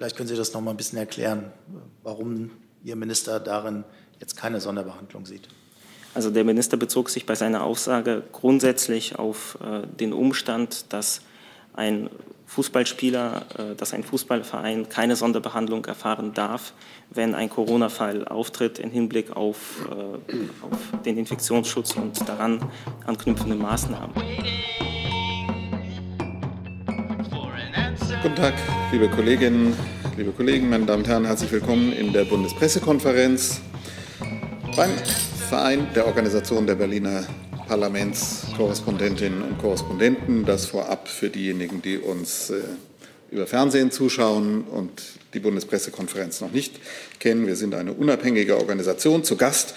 Vielleicht können Sie das noch mal ein bisschen erklären, warum Ihr Minister darin jetzt keine Sonderbehandlung sieht. Also der Minister bezog sich bei seiner Aussage grundsätzlich auf äh, den Umstand, dass ein Fußballspieler, äh, dass ein Fußballverein keine Sonderbehandlung erfahren darf, wenn ein Corona-Fall auftritt im Hinblick auf, äh, auf den Infektionsschutz und daran anknüpfende Maßnahmen. Guten Tag, liebe Kolleginnen, liebe Kollegen, meine Damen und Herren, herzlich willkommen in der Bundespressekonferenz beim Verein der Organisation der Berliner Parlamentskorrespondentinnen und Korrespondenten. Das vorab für diejenigen, die uns äh, über Fernsehen zuschauen und die Bundespressekonferenz noch nicht kennen. Wir sind eine unabhängige Organisation. Zu Gast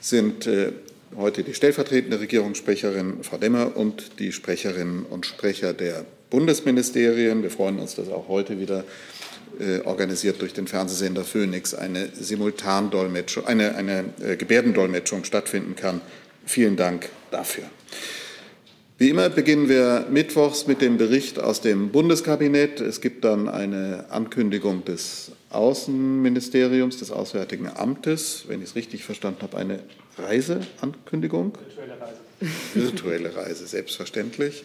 sind äh, heute die stellvertretende Regierungssprecherin Frau Demmer und die Sprecherinnen und Sprecher der Bundesministerien. Wir freuen uns, dass auch heute wieder äh, organisiert durch den Fernsehsender Phoenix, eine Simultandolmetschung, eine, eine äh, Gebärdendolmetschung stattfinden kann. Vielen Dank dafür. Wie immer beginnen wir mittwochs mit dem Bericht aus dem Bundeskabinett. Es gibt dann eine Ankündigung des Außenministeriums, des Auswärtigen Amtes, wenn ich es richtig verstanden habe, eine Reiseankündigung. Virtuelle Reise. Virtuelle Reise, selbstverständlich.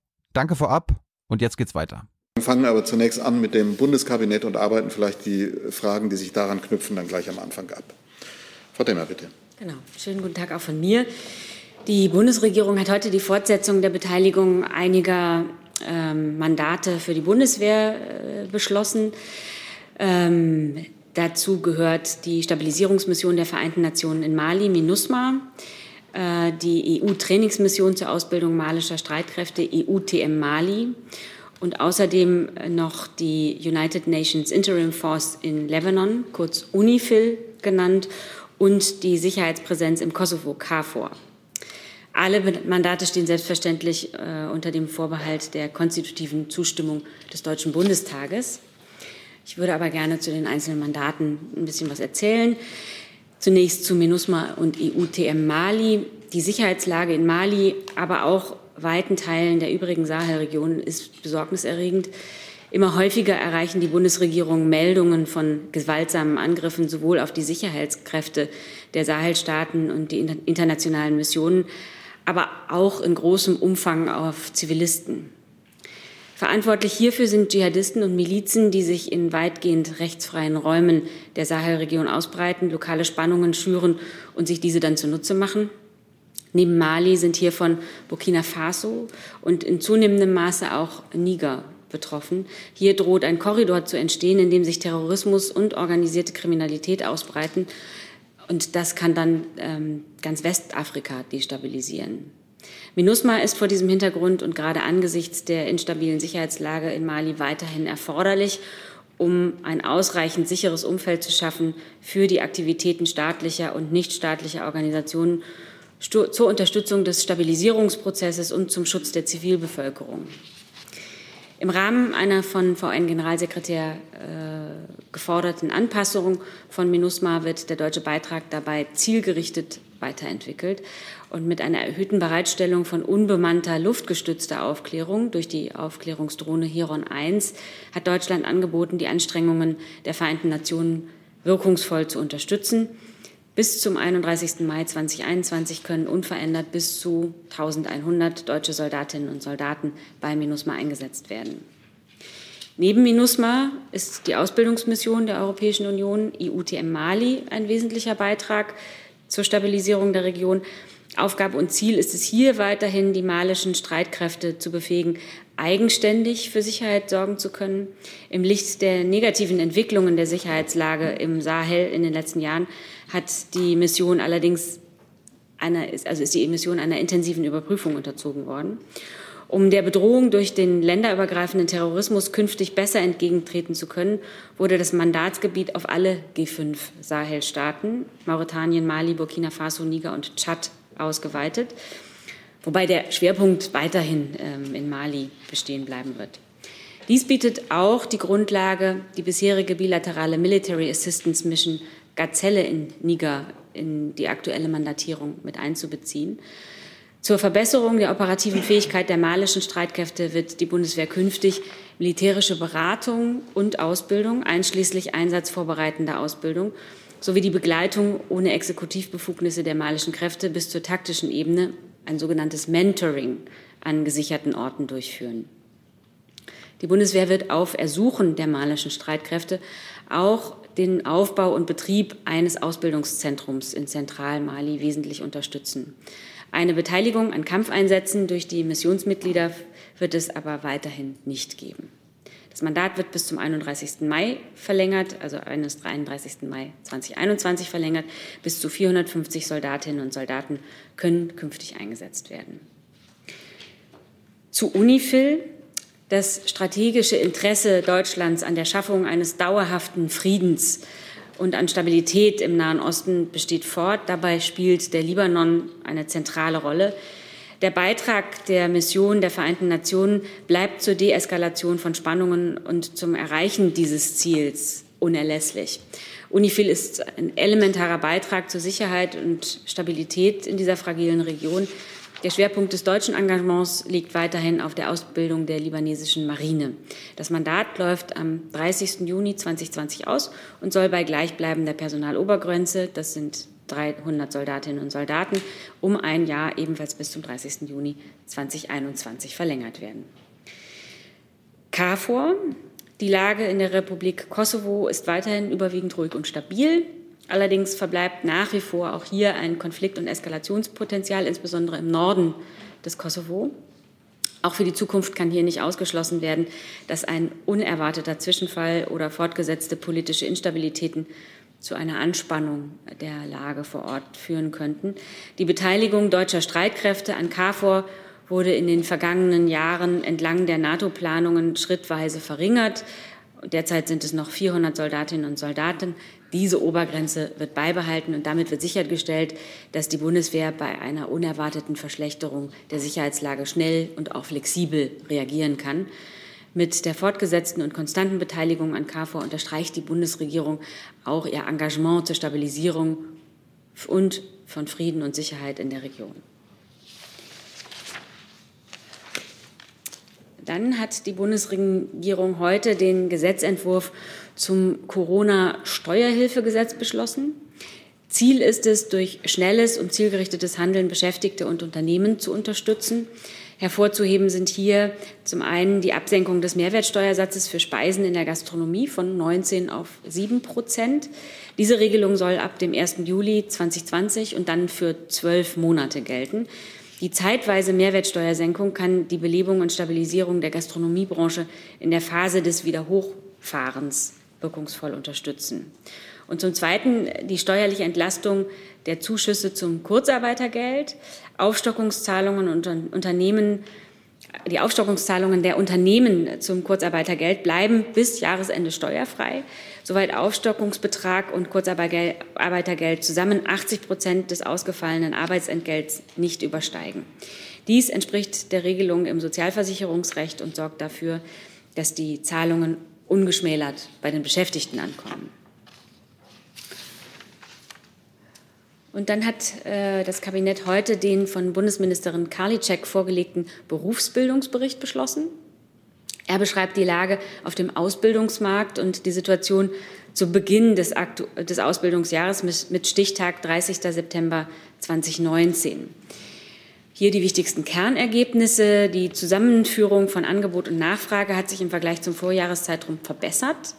Danke vorab und jetzt geht's weiter. Wir fangen aber zunächst an mit dem Bundeskabinett und arbeiten vielleicht die Fragen, die sich daran knüpfen, dann gleich am Anfang ab. Frau Demmer, bitte. Genau. Schönen guten Tag auch von mir. Die Bundesregierung hat heute die Fortsetzung der Beteiligung einiger ähm, Mandate für die Bundeswehr äh, beschlossen. Ähm, dazu gehört die Stabilisierungsmission der Vereinten Nationen in Mali, MINUSMA. Äh, die EU-Trainingsmission zur Ausbildung malischer Streitkräfte, EUTM Mali, und außerdem noch die United Nations Interim Force in Lebanon, kurz UNIFIL genannt, und die Sicherheitspräsenz im Kosovo, KFOR. Alle Mandate stehen selbstverständlich äh, unter dem Vorbehalt der konstitutiven Zustimmung des Deutschen Bundestages. Ich würde aber gerne zu den einzelnen Mandaten ein bisschen was erzählen. Zunächst zu MINUSMA und EUTM Mali. Die Sicherheitslage in Mali, aber auch weiten Teilen der übrigen Sahelregion ist besorgniserregend. Immer häufiger erreichen die Bundesregierung Meldungen von gewaltsamen Angriffen sowohl auf die Sicherheitskräfte der Sahelstaaten und die internationalen Missionen, aber auch in großem Umfang auf Zivilisten. Verantwortlich hierfür sind Dschihadisten und Milizen, die sich in weitgehend rechtsfreien Räumen der Sahelregion ausbreiten, lokale Spannungen schüren und sich diese dann zunutze machen. Neben Mali sind hiervon Burkina Faso und in zunehmendem Maße auch Niger betroffen. Hier droht ein Korridor zu entstehen, in dem sich Terrorismus und organisierte Kriminalität ausbreiten. Und das kann dann ähm, ganz Westafrika destabilisieren. MINUSMA ist vor diesem Hintergrund und gerade angesichts der instabilen Sicherheitslage in Mali weiterhin erforderlich, um ein ausreichend sicheres Umfeld zu schaffen für die Aktivitäten staatlicher und nichtstaatlicher Organisationen zur Unterstützung des Stabilisierungsprozesses und zum Schutz der Zivilbevölkerung. Im Rahmen einer von VN-Generalsekretär äh, geforderten Anpassung von MINUSMA wird der deutsche Beitrag dabei zielgerichtet weiterentwickelt und mit einer erhöhten Bereitstellung von unbemannter luftgestützter Aufklärung durch die Aufklärungsdrohne Heron 1 hat Deutschland angeboten, die Anstrengungen der Vereinten Nationen wirkungsvoll zu unterstützen. Bis zum 31. Mai 2021 können unverändert bis zu 1100 deutsche Soldatinnen und Soldaten bei MINUSMA eingesetzt werden. Neben MINUSMA ist die Ausbildungsmission der Europäischen Union, IUTM Mali, ein wesentlicher Beitrag zur Stabilisierung der Region. Aufgabe und Ziel ist es hier weiterhin, die malischen Streitkräfte zu befähigen, eigenständig für Sicherheit sorgen zu können. Im Licht der negativen Entwicklungen der Sicherheitslage im Sahel in den letzten Jahren hat die Mission allerdings einer, also ist die Mission einer intensiven Überprüfung unterzogen worden. Um der Bedrohung durch den länderübergreifenden Terrorismus künftig besser entgegentreten zu können, wurde das Mandatsgebiet auf alle G5 Sahelstaaten, Mauretanien, Mali, Burkina Faso, Niger und Tschad ausgeweitet, wobei der Schwerpunkt weiterhin ähm, in Mali bestehen bleiben wird. Dies bietet auch die Grundlage, die bisherige bilaterale Military Assistance Mission Gazelle in Niger in die aktuelle Mandatierung mit einzubeziehen. Zur Verbesserung der operativen Fähigkeit der malischen Streitkräfte wird die Bundeswehr künftig militärische Beratung und Ausbildung, einschließlich einsatzvorbereitender Ausbildung, sowie die Begleitung ohne Exekutivbefugnisse der malischen Kräfte bis zur taktischen Ebene, ein sogenanntes Mentoring, an gesicherten Orten durchführen. Die Bundeswehr wird auf Ersuchen der malischen Streitkräfte auch den Aufbau und Betrieb eines Ausbildungszentrums in Zentralmali wesentlich unterstützen. Eine Beteiligung an Kampfeinsätzen durch die Missionsmitglieder wird es aber weiterhin nicht geben. Das Mandat wird bis zum 31. Mai verlängert, also eines 33. Mai 2021 verlängert. Bis zu 450 Soldatinnen und Soldaten können künftig eingesetzt werden. Zu UNIFIL. Das strategische Interesse Deutschlands an der Schaffung eines dauerhaften Friedens und an Stabilität im Nahen Osten besteht fort. Dabei spielt der Libanon eine zentrale Rolle. Der Beitrag der Mission der Vereinten Nationen bleibt zur Deeskalation von Spannungen und zum Erreichen dieses Ziels unerlässlich. UNIFIL ist ein elementarer Beitrag zur Sicherheit und Stabilität in dieser fragilen Region. Der Schwerpunkt des deutschen Engagements liegt weiterhin auf der Ausbildung der libanesischen Marine. Das Mandat läuft am 30. Juni 2020 aus und soll bei gleichbleibender Personalobergrenze, das sind 300 Soldatinnen und Soldaten, um ein Jahr ebenfalls bis zum 30. Juni 2021 verlängert werden. KFOR. Die Lage in der Republik Kosovo ist weiterhin überwiegend ruhig und stabil. Allerdings verbleibt nach wie vor auch hier ein Konflikt- und Eskalationspotenzial, insbesondere im Norden des Kosovo. Auch für die Zukunft kann hier nicht ausgeschlossen werden, dass ein unerwarteter Zwischenfall oder fortgesetzte politische Instabilitäten zu einer Anspannung der Lage vor Ort führen könnten. Die Beteiligung deutscher Streitkräfte an KFOR wurde in den vergangenen Jahren entlang der NATO-Planungen schrittweise verringert. Derzeit sind es noch 400 Soldatinnen und Soldaten. Diese Obergrenze wird beibehalten und damit wird sichergestellt, dass die Bundeswehr bei einer unerwarteten Verschlechterung der Sicherheitslage schnell und auch flexibel reagieren kann. Mit der fortgesetzten und konstanten Beteiligung an KFOR unterstreicht die Bundesregierung auch ihr Engagement zur Stabilisierung und von Frieden und Sicherheit in der Region. Dann hat die Bundesregierung heute den Gesetzentwurf zum Corona-Steuerhilfegesetz beschlossen. Ziel ist es, durch schnelles und zielgerichtetes Handeln Beschäftigte und Unternehmen zu unterstützen. Hervorzuheben sind hier zum einen die Absenkung des Mehrwertsteuersatzes für Speisen in der Gastronomie von 19 auf 7 Prozent. Diese Regelung soll ab dem 1. Juli 2020 und dann für zwölf Monate gelten. Die zeitweise Mehrwertsteuersenkung kann die Belebung und Stabilisierung der Gastronomiebranche in der Phase des Wiederhochfahrens wirkungsvoll unterstützen. Und zum Zweiten die steuerliche Entlastung der Zuschüsse zum Kurzarbeitergeld, Aufstockungszahlungen und Unternehmen, die Aufstockungszahlungen der Unternehmen zum Kurzarbeitergeld bleiben bis Jahresende steuerfrei, soweit Aufstockungsbetrag und Kurzarbeitergeld zusammen 80 Prozent des ausgefallenen Arbeitsentgelts nicht übersteigen. Dies entspricht der Regelung im Sozialversicherungsrecht und sorgt dafür, dass die Zahlungen ungeschmälert bei den Beschäftigten ankommen. Und dann hat äh, das Kabinett heute den von Bundesministerin Karliczek vorgelegten Berufsbildungsbericht beschlossen. Er beschreibt die Lage auf dem Ausbildungsmarkt und die Situation zu Beginn des, Aktu des Ausbildungsjahres mit Stichtag 30. September 2019. Hier die wichtigsten Kernergebnisse. Die Zusammenführung von Angebot und Nachfrage hat sich im Vergleich zum Vorjahreszeitraum verbessert.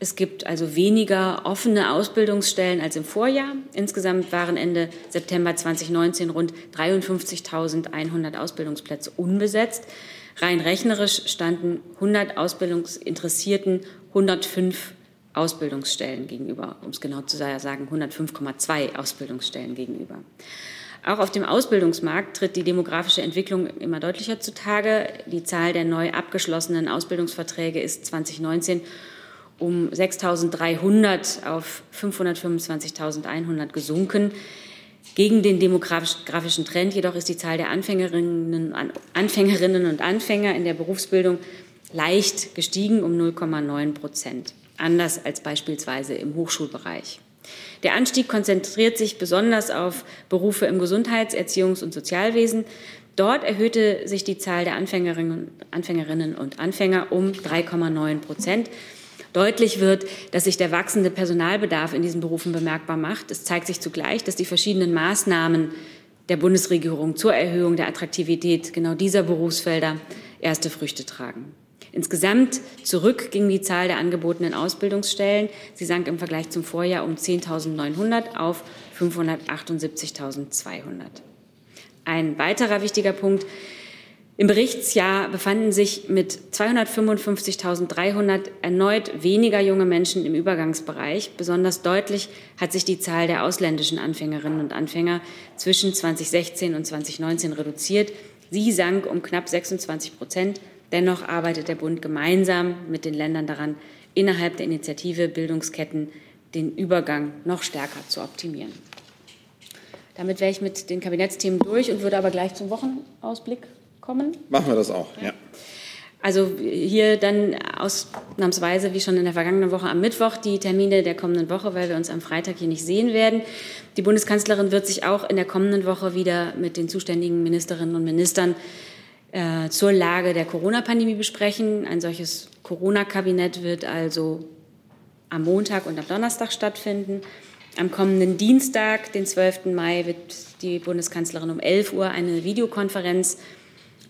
Es gibt also weniger offene Ausbildungsstellen als im Vorjahr. Insgesamt waren Ende September 2019 rund 53.100 Ausbildungsplätze unbesetzt. Rein rechnerisch standen 100 Ausbildungsinteressierten 105 Ausbildungsstellen gegenüber, um es genau zu sagen, 105,2 Ausbildungsstellen gegenüber. Auch auf dem Ausbildungsmarkt tritt die demografische Entwicklung immer deutlicher zutage. Die Zahl der neu abgeschlossenen Ausbildungsverträge ist 2019 um 6.300 auf 525.100 gesunken. Gegen den demografischen Trend jedoch ist die Zahl der Anfängerinnen, Anfängerinnen und Anfänger in der Berufsbildung leicht gestiegen um 0,9 Prozent, anders als beispielsweise im Hochschulbereich. Der Anstieg konzentriert sich besonders auf Berufe im Gesundheits-, Erziehungs- und Sozialwesen. Dort erhöhte sich die Zahl der Anfängerinnen und Anfänger um 3,9 Prozent. Deutlich wird, dass sich der wachsende Personalbedarf in diesen Berufen bemerkbar macht. Es zeigt sich zugleich, dass die verschiedenen Maßnahmen der Bundesregierung zur Erhöhung der Attraktivität genau dieser Berufsfelder erste Früchte tragen. Insgesamt zurück ging die Zahl der angebotenen Ausbildungsstellen. Sie sank im Vergleich zum Vorjahr um 10.900 auf 578.200. Ein weiterer wichtiger Punkt. Im Berichtsjahr befanden sich mit 255.300 erneut weniger junge Menschen im Übergangsbereich. Besonders deutlich hat sich die Zahl der ausländischen Anfängerinnen und Anfänger zwischen 2016 und 2019 reduziert. Sie sank um knapp 26 Prozent Dennoch arbeitet der Bund gemeinsam mit den Ländern daran, innerhalb der Initiative Bildungsketten den Übergang noch stärker zu optimieren. Damit wäre ich mit den Kabinettsthemen durch und würde aber gleich zum Wochenausblick kommen. Machen wir das auch, ja. Also hier dann ausnahmsweise, wie schon in der vergangenen Woche am Mittwoch, die Termine der kommenden Woche, weil wir uns am Freitag hier nicht sehen werden. Die Bundeskanzlerin wird sich auch in der kommenden Woche wieder mit den zuständigen Ministerinnen und Ministern äh, zur Lage der Corona-Pandemie besprechen. Ein solches Corona-Kabinett wird also am Montag und am Donnerstag stattfinden. Am kommenden Dienstag, den 12. Mai, wird die Bundeskanzlerin um 11 Uhr eine Videokonferenz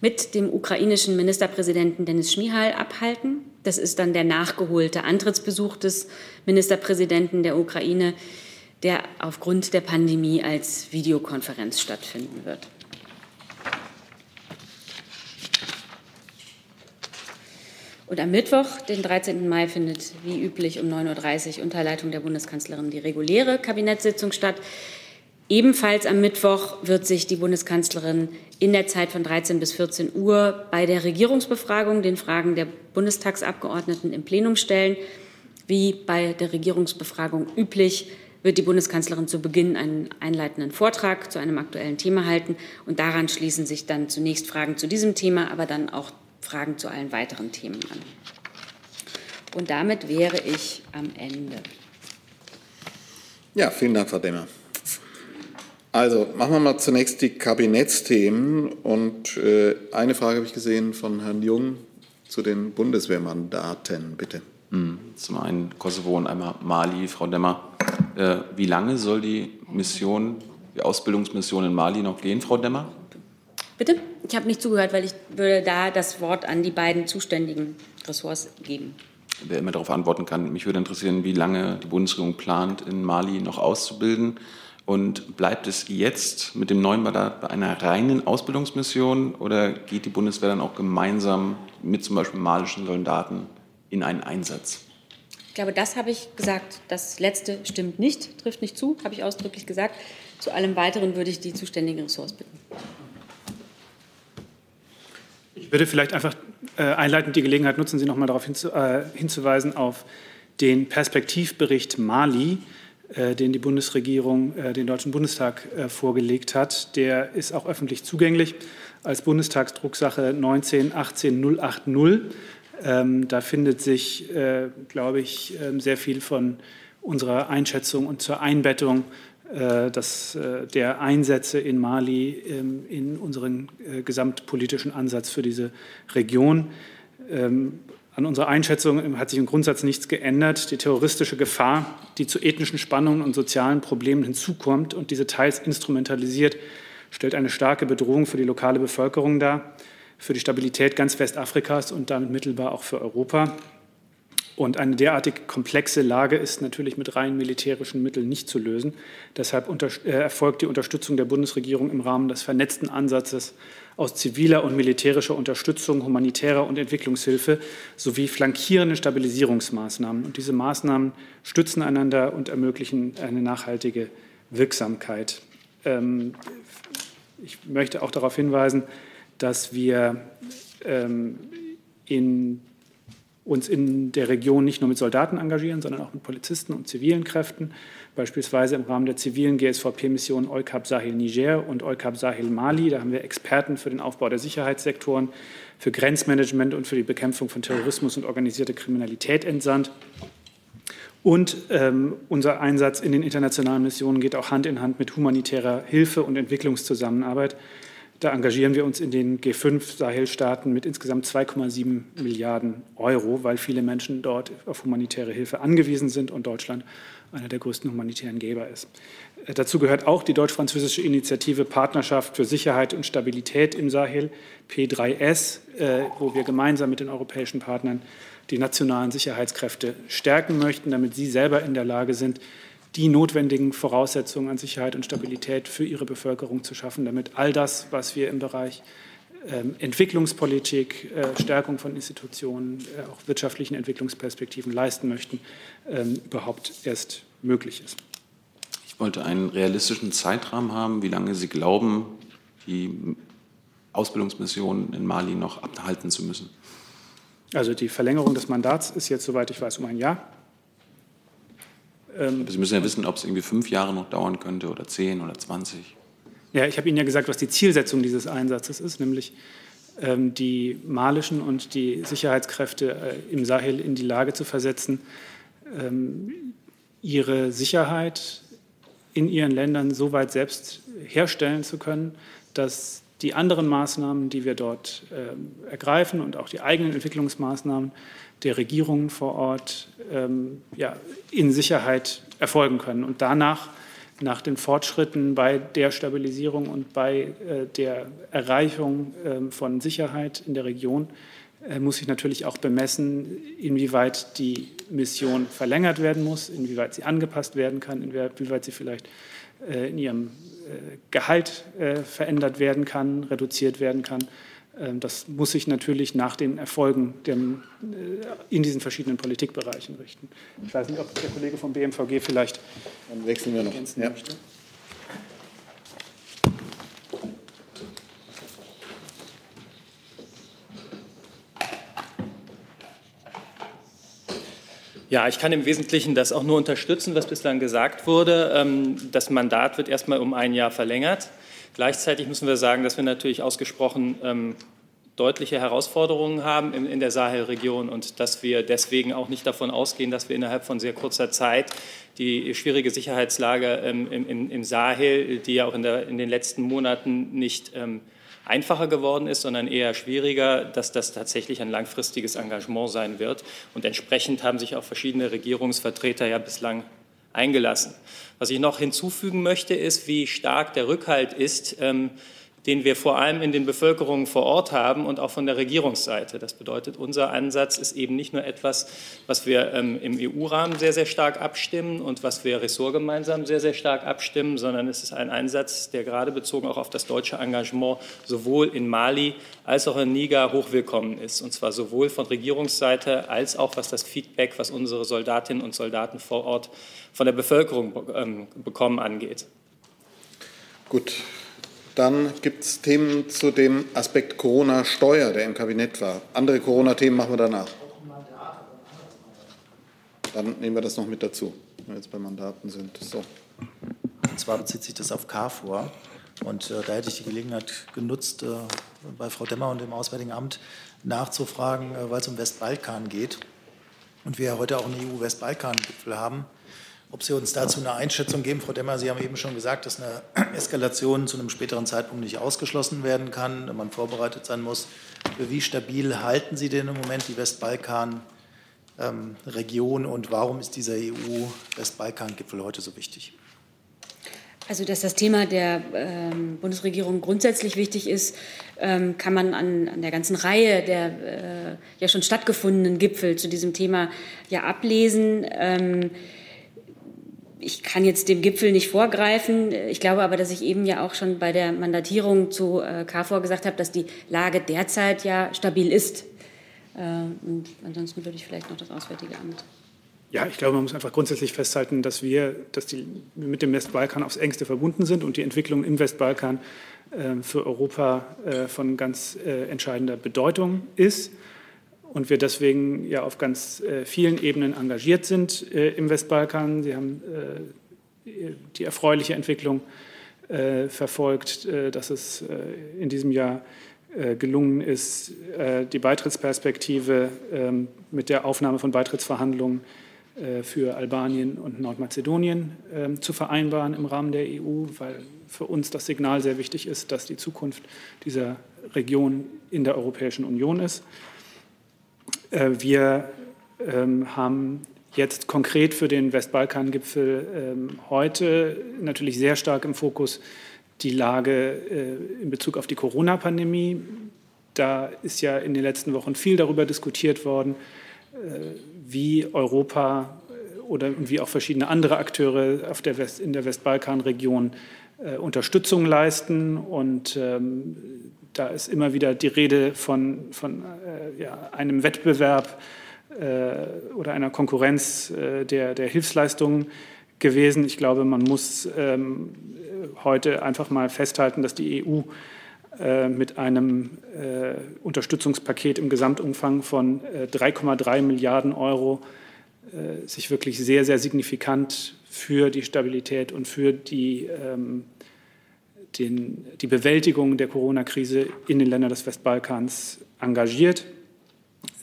mit dem ukrainischen Ministerpräsidenten Denis Schmihal abhalten. Das ist dann der nachgeholte Antrittsbesuch des Ministerpräsidenten der Ukraine, der aufgrund der Pandemie als Videokonferenz stattfinden wird. Und am Mittwoch, den 13. Mai, findet wie üblich um 9.30 Uhr unter Leitung der Bundeskanzlerin die reguläre Kabinettssitzung statt. Ebenfalls am Mittwoch wird sich die Bundeskanzlerin in der Zeit von 13 bis 14 Uhr bei der Regierungsbefragung den Fragen der Bundestagsabgeordneten im Plenum stellen. Wie bei der Regierungsbefragung üblich wird die Bundeskanzlerin zu Beginn einen einleitenden Vortrag zu einem aktuellen Thema halten und daran schließen sich dann zunächst Fragen zu diesem Thema, aber dann auch Fragen zu allen weiteren Themen an. Und damit wäre ich am Ende. Ja, vielen Dank, Frau Demmer. Also machen wir mal zunächst die Kabinettsthemen. Und äh, eine Frage habe ich gesehen von Herrn Jung zu den Bundeswehrmandaten. Bitte. Hm, zum einen Kosovo und einmal Mali. Frau Demmer, äh, wie lange soll die Mission, die Ausbildungsmission in Mali noch gehen, Frau Demmer? Bitte? Ich habe nicht zugehört, weil ich würde da das Wort an die beiden zuständigen Ressorts geben. Wer immer darauf antworten kann. Mich würde interessieren, wie lange die Bundesregierung plant, in Mali noch auszubilden. Und bleibt es jetzt mit dem neuen Mandat bei einer reinen Ausbildungsmission oder geht die Bundeswehr dann auch gemeinsam mit zum Beispiel malischen Soldaten in einen Einsatz? Ich glaube, das habe ich gesagt. Das letzte stimmt nicht, trifft nicht zu, habe ich ausdrücklich gesagt. Zu allem Weiteren würde ich die zuständigen Ressorts bitten. Ich würde vielleicht einfach äh, einleitend die Gelegenheit nutzen, Sie noch mal darauf hinzu, äh, hinzuweisen, auf den Perspektivbericht Mali, äh, den die Bundesregierung äh, den Deutschen Bundestag äh, vorgelegt hat. Der ist auch öffentlich zugänglich als Bundestagsdrucksache 19 18 080. Ähm, da findet sich, äh, glaube ich, ähm, sehr viel von unserer Einschätzung und zur Einbettung äh, dass, äh, der Einsätze in Mali ähm, in unseren äh, gesamtpolitischen Ansatz für diese Region. Ähm, an unserer Einschätzung hat sich im Grundsatz nichts geändert. Die terroristische Gefahr, die zu ethnischen Spannungen und sozialen Problemen hinzukommt und diese teils instrumentalisiert, stellt eine starke Bedrohung für die lokale Bevölkerung dar, für die Stabilität ganz Westafrikas und damit mittelbar auch für Europa. Und eine derartig komplexe Lage ist natürlich mit rein militärischen Mitteln nicht zu lösen. Deshalb äh, erfolgt die Unterstützung der Bundesregierung im Rahmen des vernetzten Ansatzes aus ziviler und militärischer Unterstützung, humanitärer und Entwicklungshilfe sowie flankierende Stabilisierungsmaßnahmen. Und diese Maßnahmen stützen einander und ermöglichen eine nachhaltige Wirksamkeit. ähm, ich möchte auch darauf hinweisen, dass wir ähm, in, uns in der Region nicht nur mit Soldaten engagieren, sondern auch mit Polizisten und zivilen Kräften, beispielsweise im Rahmen der zivilen GSVP-Missionen EUCAP Sahel Niger und EUCAP Sahel Mali. Da haben wir Experten für den Aufbau der Sicherheitssektoren, für Grenzmanagement und für die Bekämpfung von Terrorismus und organisierte Kriminalität entsandt. Und ähm, unser Einsatz in den internationalen Missionen geht auch Hand in Hand mit humanitärer Hilfe und Entwicklungszusammenarbeit. Da engagieren wir uns in den G5-Sahel-Staaten mit insgesamt 2,7 Milliarden Euro, weil viele Menschen dort auf humanitäre Hilfe angewiesen sind und Deutschland einer der größten humanitären Geber ist. Äh, dazu gehört auch die deutsch-französische Initiative Partnerschaft für Sicherheit und Stabilität im Sahel, P3S, äh, wo wir gemeinsam mit den europäischen Partnern die nationalen Sicherheitskräfte stärken möchten, damit sie selber in der Lage sind, die notwendigen Voraussetzungen an Sicherheit und Stabilität für ihre Bevölkerung zu schaffen, damit all das, was wir im Bereich ähm, Entwicklungspolitik, äh, Stärkung von Institutionen, äh, auch wirtschaftlichen Entwicklungsperspektiven leisten möchten, ähm, überhaupt erst möglich ist. Ich wollte einen realistischen Zeitrahmen haben, wie lange Sie glauben, die Ausbildungsmission in Mali noch abhalten zu müssen. Also die Verlängerung des Mandats ist jetzt, soweit ich weiß, um ein Jahr. Ähm, Sie müssen ja wissen, ob es irgendwie fünf Jahre noch dauern könnte oder zehn oder zwanzig. Ja, ich habe Ihnen ja gesagt, was die Zielsetzung dieses Einsatzes ist, nämlich ähm, die malischen und die Sicherheitskräfte äh, im Sahel in die Lage zu versetzen, ähm, ihre Sicherheit in ihren Ländern so weit selbst herstellen zu können, dass die anderen Maßnahmen, die wir dort äh, ergreifen und auch die eigenen Entwicklungsmaßnahmen der Regierungen vor Ort ähm, ja, in Sicherheit erfolgen können. Und danach, nach den Fortschritten bei der Stabilisierung und bei äh, der Erreichung äh, von Sicherheit in der Region, äh, muss ich natürlich auch bemessen, inwieweit die Mission verlängert werden muss, inwieweit sie angepasst werden kann, inwieweit sie vielleicht in ihrem äh, Gehalt äh, verändert werden kann, reduziert werden kann. Ähm, das muss sich natürlich nach den Erfolgen in diesen verschiedenen Politikbereichen richten. Ich weiß nicht, ob der Kollege vom BMVG vielleicht Dann wechseln wir noch. Ja. möchte. Ja, ich kann im Wesentlichen das auch nur unterstützen, was bislang gesagt wurde. Ähm, das Mandat wird erstmal um ein Jahr verlängert. Gleichzeitig müssen wir sagen, dass wir natürlich ausgesprochen ähm, deutliche Herausforderungen haben in, der Sahelregion und dass wir deswegen auch nicht davon ausgehen, dass wir innerhalb von sehr kurzer Zeit die schwierige Sicherheitslage ähm, im, Sahel, die ja auch in, den letzten Monaten nicht einfacher geworden ist, sondern eher schwieriger, dass das tatsächlich ein langfristiges Engagement sein wird. Und entsprechend haben sich auch verschiedene Regierungsvertreter ja bislang eingelassen. Was ich noch hinzufügen möchte, ist, wie stark der Rückhalt ist, ähm, den wir vor allem in den Bevölkerungen vor Ort haben und auch von der Regierungsseite. Das bedeutet, unser Ansatz ist eben nicht nur etwas, was wir ähm, im EU-Rahmen sehr, sehr stark abstimmen und was wir ressortgemeinsam sehr, sehr stark abstimmen, sondern es ist ein Einsatz, der gerade bezogen auch auf das deutsche Engagement sowohl in Mali als auch in Niger hochwillkommen ist. Und zwar sowohl von Regierungsseite als auch was das Feedback, was unsere Soldatinnen und Soldaten vor Ort von der Bevölkerung ähm, bekommen, angeht. Gut, dann gibt es Themen zu dem Aspekt Corona-Steuer, der im Kabinett war. Andere Corona-Themen machen wir danach. Dann nehmen wir das noch mit dazu, wenn wir jetzt bei Mandaten sind. So. Und zwar bezieht sich das auf KFOR. Und äh, da hätte ich die Gelegenheit genutzt, äh, bei Frau Demmer und dem Auswärtigen Amt nachzufragen, äh, weil es um Westbalkan geht. Und wir ja heute auch einen EU-Westbalkan-Gipfel haben ob Sie uns dazu eine Einschätzung geben, Frau Demmer, Sie haben eben schon gesagt, dass eine Eskalation zu einem späteren Zeitpunkt nicht ausgeschlossen werden kann, man vorbereitet sein muss. Für wie stabil halten Sie denn im Moment die Westbalkan-Region und warum ist dieser EU-Westbalkan-Gipfel heute so wichtig? Also, dass das Thema der ähm, Bundesregierung grundsätzlich wichtig ist, ähm, kann man an, an, der ganzen Reihe der äh, ja schon stattgefundenen Gipfel zu diesem Thema ja ablesen. Ähm, ich kann jetzt dem Gipfel nicht vorgreifen. Ich glaube aber, dass ich eben ja auch schon bei der Mandatierung zu äh, KFOR gesagt habe, dass die Lage derzeit ja stabil ist. Äh, und ansonsten würde ich vielleicht noch das Auswärtige Amt Ja, ich glaube, man muss einfach grundsätzlich festhalten, dass wir, dass die mit dem Westbalkan aufs engste verbunden sind und die Entwicklung im Westbalkan äh, für Europa äh, von ganz äh, entscheidender Bedeutung ist und wir deswegen ja auf ganz äh, vielen Ebenen engagiert sind äh, im Westbalkan. Sie haben äh, die erfreuliche Entwicklung verfolgt, dass es in diesem Jahr gelungen ist, die Beitrittsperspektive ähm, mit der Aufnahme von Beitrittsverhandlungen äh, für Albanien und Nordmazedonien ähm, zu vereinbaren im Rahmen der EU, weil für uns das Signal sehr wichtig ist, dass die Zukunft dieser Region in der Europäischen Union ist. Äh, wir ähm, haben jetzt konkret für den Westbalkan-Gipfel ähm, heute natürlich sehr stark im Fokus die Lage äh, in Bezug auf die Corona-Pandemie. Da ist ja in den letzten Wochen viel darüber diskutiert worden, wie Europa äh, oder wie auch verschiedene andere Akteure auf der West, in der Westbalkanregion äh, Unterstützung leisten. Und ähm, da ist immer wieder die Rede von, von äh, ja, einem Wettbewerb äh, oder einer Konkurrenz äh, der, der Hilfsleistungen gewesen. Ich glaube, man muss ähm, heute einfach mal festhalten, dass die EU äh, mit einem äh, Unterstützungspaket im Gesamtumfang von 3,3 äh, Milliarden Euro sich wirklich sehr, sehr signifikant für die Stabilität und für die, ähm, den, die Bewältigung der Corona-Krise in den Ländern des Westbalkans engagiert.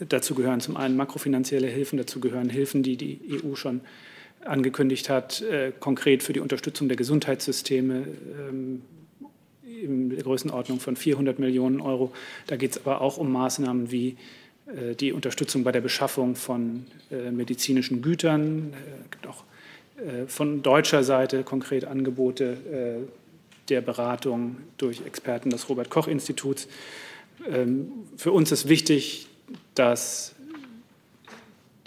Dazu gehören zum einen makrofinanzielle Hilfen, dazu gehören Hilfen, die die EU schon angekündigt hat, äh, konkret für die Unterstützung der Gesundheitssysteme, ähm, in der Größenordnung von 400 Millionen Euro. Da geht es aber auch um Maßnahmen wie äh, die Unterstützung bei der Beschaffung von äh, medizinischen Gütern. Es äh, gibt auch von deutscher Seite konkret Angebote der Beratung durch Experten des Robert Koch Instituts. Ähm, für uns ist wichtig, dass